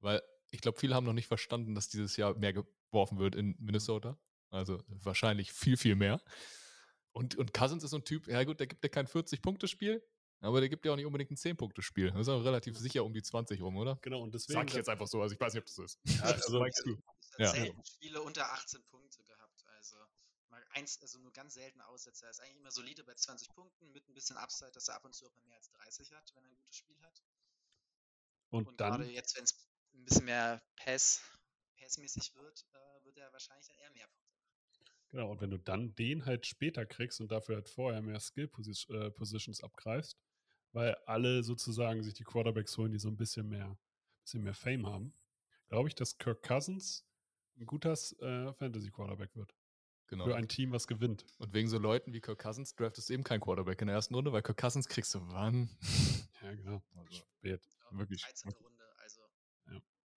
weil ich glaube, viele haben noch nicht verstanden, dass dieses Jahr mehr geworfen wird in Minnesota. Also wahrscheinlich viel, viel mehr. Und, und Cousins ist so ein Typ, ja gut, der gibt dir kein 40-Punkte-Spiel, aber der gibt dir auch nicht unbedingt ein 10-Punkte-Spiel. Das ist auch relativ sicher um die 20 rum, oder? Genau, und deswegen. Sag ich jetzt einfach so, also ich weiß nicht, ob das so ist. also- meinst du? Ich Ja. habe selten Spiele unter 18 Punkte gehabt. Also eins, also nur ganz selten Aussetzer. Er ist eigentlich immer solide bei 20 Punkten mit ein bisschen Upside, dass er ab und zu auch mal mehr als 30 hat, wenn er ein gutes Spiel hat. Und, Und gerade dann, jetzt, wenn es ein bisschen mehr Pass, Passmäßig wird, äh, wird er wahrscheinlich dann eher mehr Punkte machen. genau, und wenn du dann den halt später kriegst und dafür halt vorher mehr Skill-Positions abgreifst, weil alle sozusagen sich die Quarterbacks holen, die so ein bisschen mehr, bisschen mehr Fame haben, glaube ich, dass Kirk Cousins ein guter äh, Fantasy-Quarterback wird. Genau. Für ein Team, was gewinnt. Und wegen so Leuten wie Kirk Cousins draftest du eben kein Quarterback in der ersten Runde, weil Kirk Cousins kriegst du wann? Ja, genau. Also, Spät. Glaube, Wirklich. 13. Runde, also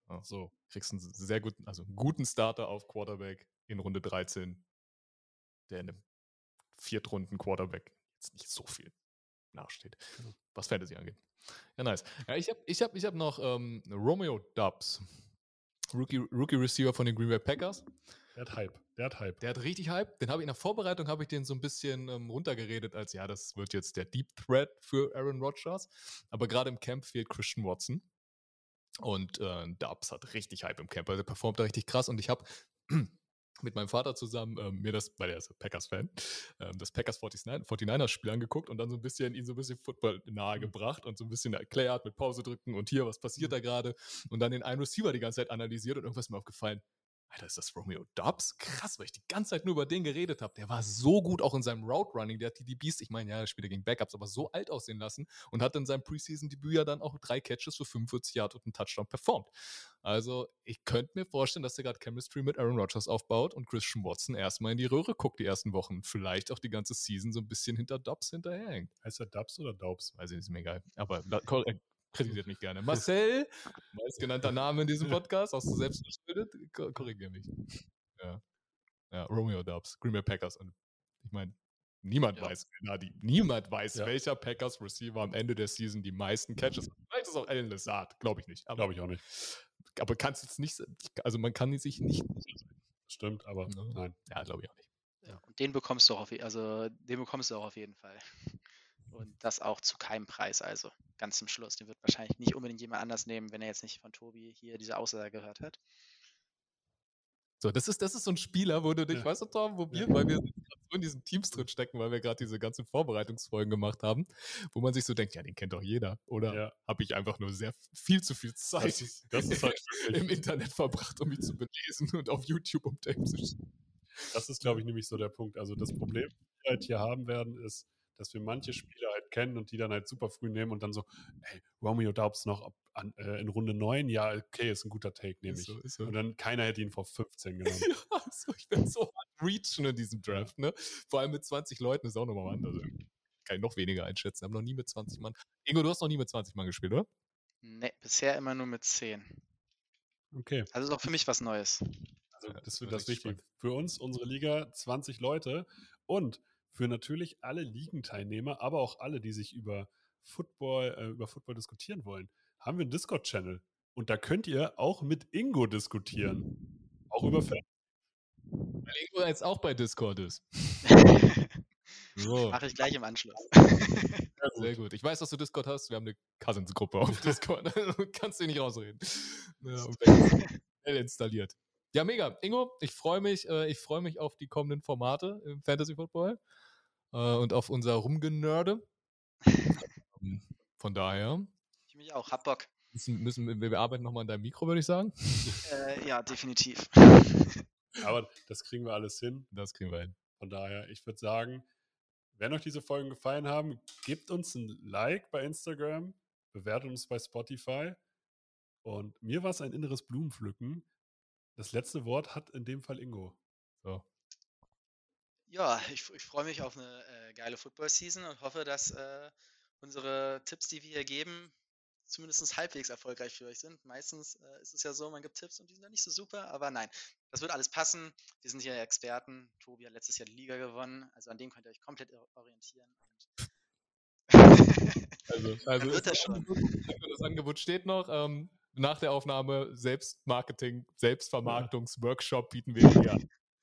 ja. So. kriegst einen sehr guten, also einen guten Starter auf Quarterback in Runde 13, der in einem Viertrunden Quarterback jetzt nicht so viel nachsteht, Genau. was Fantasy angeht. Ja, nice. Ja, ich habe ich hab, ich hab noch ähm, Romeo Dubs, Rookie, Rookie Receiver von den Green Bay Packers. Der hat Hype. Der hat Hype. Der hat richtig Hype. Den habe ich in der Vorbereitung habe ich den so ein bisschen ähm, runtergeredet, als ja, das wird jetzt der Deep Threat für Aaron Rodgers. Aber gerade im Camp fehlt Christian Watson. Und äh, Dubs hat richtig Hype im Camp. Also er performt da richtig krass. Und ich habe mit meinem Vater zusammen ähm, mir das, weil er ist Packers-Fan, ähm, das Packers 49, 49ers-Spiel angeguckt und dann so ein bisschen ihn so ein bisschen Football nahegebracht und so ein bisschen erklärt mit Pause drücken und hier, was passiert da gerade? Und dann den einen Receiver die ganze Zeit analysiert und irgendwas ist mir aufgefallen. Alter, ist das Romeo Dobbs? Krass, weil ich die ganze Zeit nur über den geredet habe. Der war so gut auch in seinem Route Running. Der hat die DBs, ich meine, ja, er spielt ja gegen Backups, aber so alt aussehen lassen und hat in seinem Preseason-Debüt ja dann auch drei Catches für 45 Yard und einen Touchdown performt. Also, ich könnte mir vorstellen, dass der gerade Chemistry mit Aaron Rodgers aufbaut und Christian Watson erstmal in die Röhre guckt die ersten Wochen. Vielleicht auch die ganze Season so ein bisschen hinter Dobbs hinterherhängt. Heißt er Dubs oder Daubs? Weiß ich nicht, ist mir egal. Aber kritisiert mich gerne. Marcel, meistgenannter Name in diesem Podcast, auch so selbst verschuldet, ko- korrigiere mich. Ja. ja, Romeo Dubs, Green Bay Packers. Und ich meine, niemand Ja. weiß, die, niemand weiß, Ja. welcher Packers Receiver am Ende der Season die meisten Catches hat. Vielleicht ist es auch Alan Lazard, glaube ich nicht. Glaube ich auch nicht. aber kannst jetzt nicht, also man kann sich nicht, Stimmt, aber Ne? nein. Ja, glaube ich auch nicht. Ja, und den bekommst du auch auf, also den bekommst du auch auf jeden Fall. Und das auch zu keinem Preis, also ganz zum Schluss. Den wird wahrscheinlich nicht unbedingt jemand anders nehmen, wenn er jetzt nicht von Tobi hier diese Aussage gehört hat. So, das ist, das ist so ein Spieler, wo du dich, Ja. weißt du, Tom, wo wir, Ja. weil wir so in diesen Teams drin stecken, weil wir gerade diese ganzen Vorbereitungsfolgen gemacht haben, wo man sich so denkt, ja, den kennt doch jeder. Oder Ja. habe ich einfach nur sehr viel zu viel Zeit Das ist, das ist halt im Internet verbracht, um mich zu belesen und auf YouTube um Tape zu schauen. das ist, glaube ich, nämlich so der Punkt. Also das Problem, das wir halt hier haben werden, ist, dass wir manche Spieler halt kennen und die dann halt super früh nehmen und dann so, hey, Romeo Daubs noch ab, an, äh, in Runde 9, ja, okay, ist ein guter Take, nehme ich. so, so. Und dann keiner hätte ihn vor 15 genommen. Ja, so, ich bin so hart reachen in diesem Draft, ne? Vor allem mit 20 Leuten ist auch nochmal anders. Kann ich noch weniger einschätzen. Haben noch nie mit 20 Mann. Ingo, du hast noch nie mit 20 Mann gespielt, oder? Ne, bisher immer nur mit 10. Okay, Also ist auch für mich was Neues. also das das ist wird das Wichtige. Für uns, unsere Liga, 20 Leute und für natürlich alle Ligenteilnehmer, aber auch alle, die sich über Football, äh, über Football diskutieren wollen, haben wir einen Discord-Channel. Und da könnt ihr auch mit Ingo diskutieren. Auch über Fan. Weil Ingo jetzt auch bei Discord ist. So, Mache ich gleich im Anschluss. sehr gut. Ich weiß, dass du Discord hast. Wir haben eine Cousins-Gruppe auf Discord. Kannst du nicht rausreden. Ja, installiert. Ja, mega. Ingo, ich freue mich, äh, ich freue mich auf die kommenden Formate im Fantasy Football äh, und auf unser Rumgenörde. Ähm, Von daher Ich mich auch, hab Bock. müssen, müssen wir, wir arbeiten nochmal an deinem Mikro, würde ich sagen. Äh, ja, definitiv. Aber das kriegen wir alles hin. Das kriegen wir hin. Von daher, ich würde sagen, wenn euch diese Folgen gefallen haben, gebt uns ein Like bei Instagram, bewertet uns bei Spotify. Und mir war es ein inneres Blumenpflücken. Das letzte Wort hat in dem Fall Ingo. So. Ja, ich, ich freue mich auf eine äh, geile Football-Season und hoffe, dass äh, unsere Tipps, die wir hier geben, zumindest halbwegs erfolgreich für euch sind. Meistens äh, ist es ja so, man gibt Tipps und die sind dann nicht so super, aber nein, das wird alles passen. Wir sind hier Experten. Tobi hat letztes Jahr die Liga gewonnen, also an dem könnt ihr euch komplett or- orientieren. Also, wird das, das. Angebot, das Angebot steht noch. Ähm, nach der Aufnahme Selbstmarketing, Selbstvermarktungsworkshop bieten wir hier an.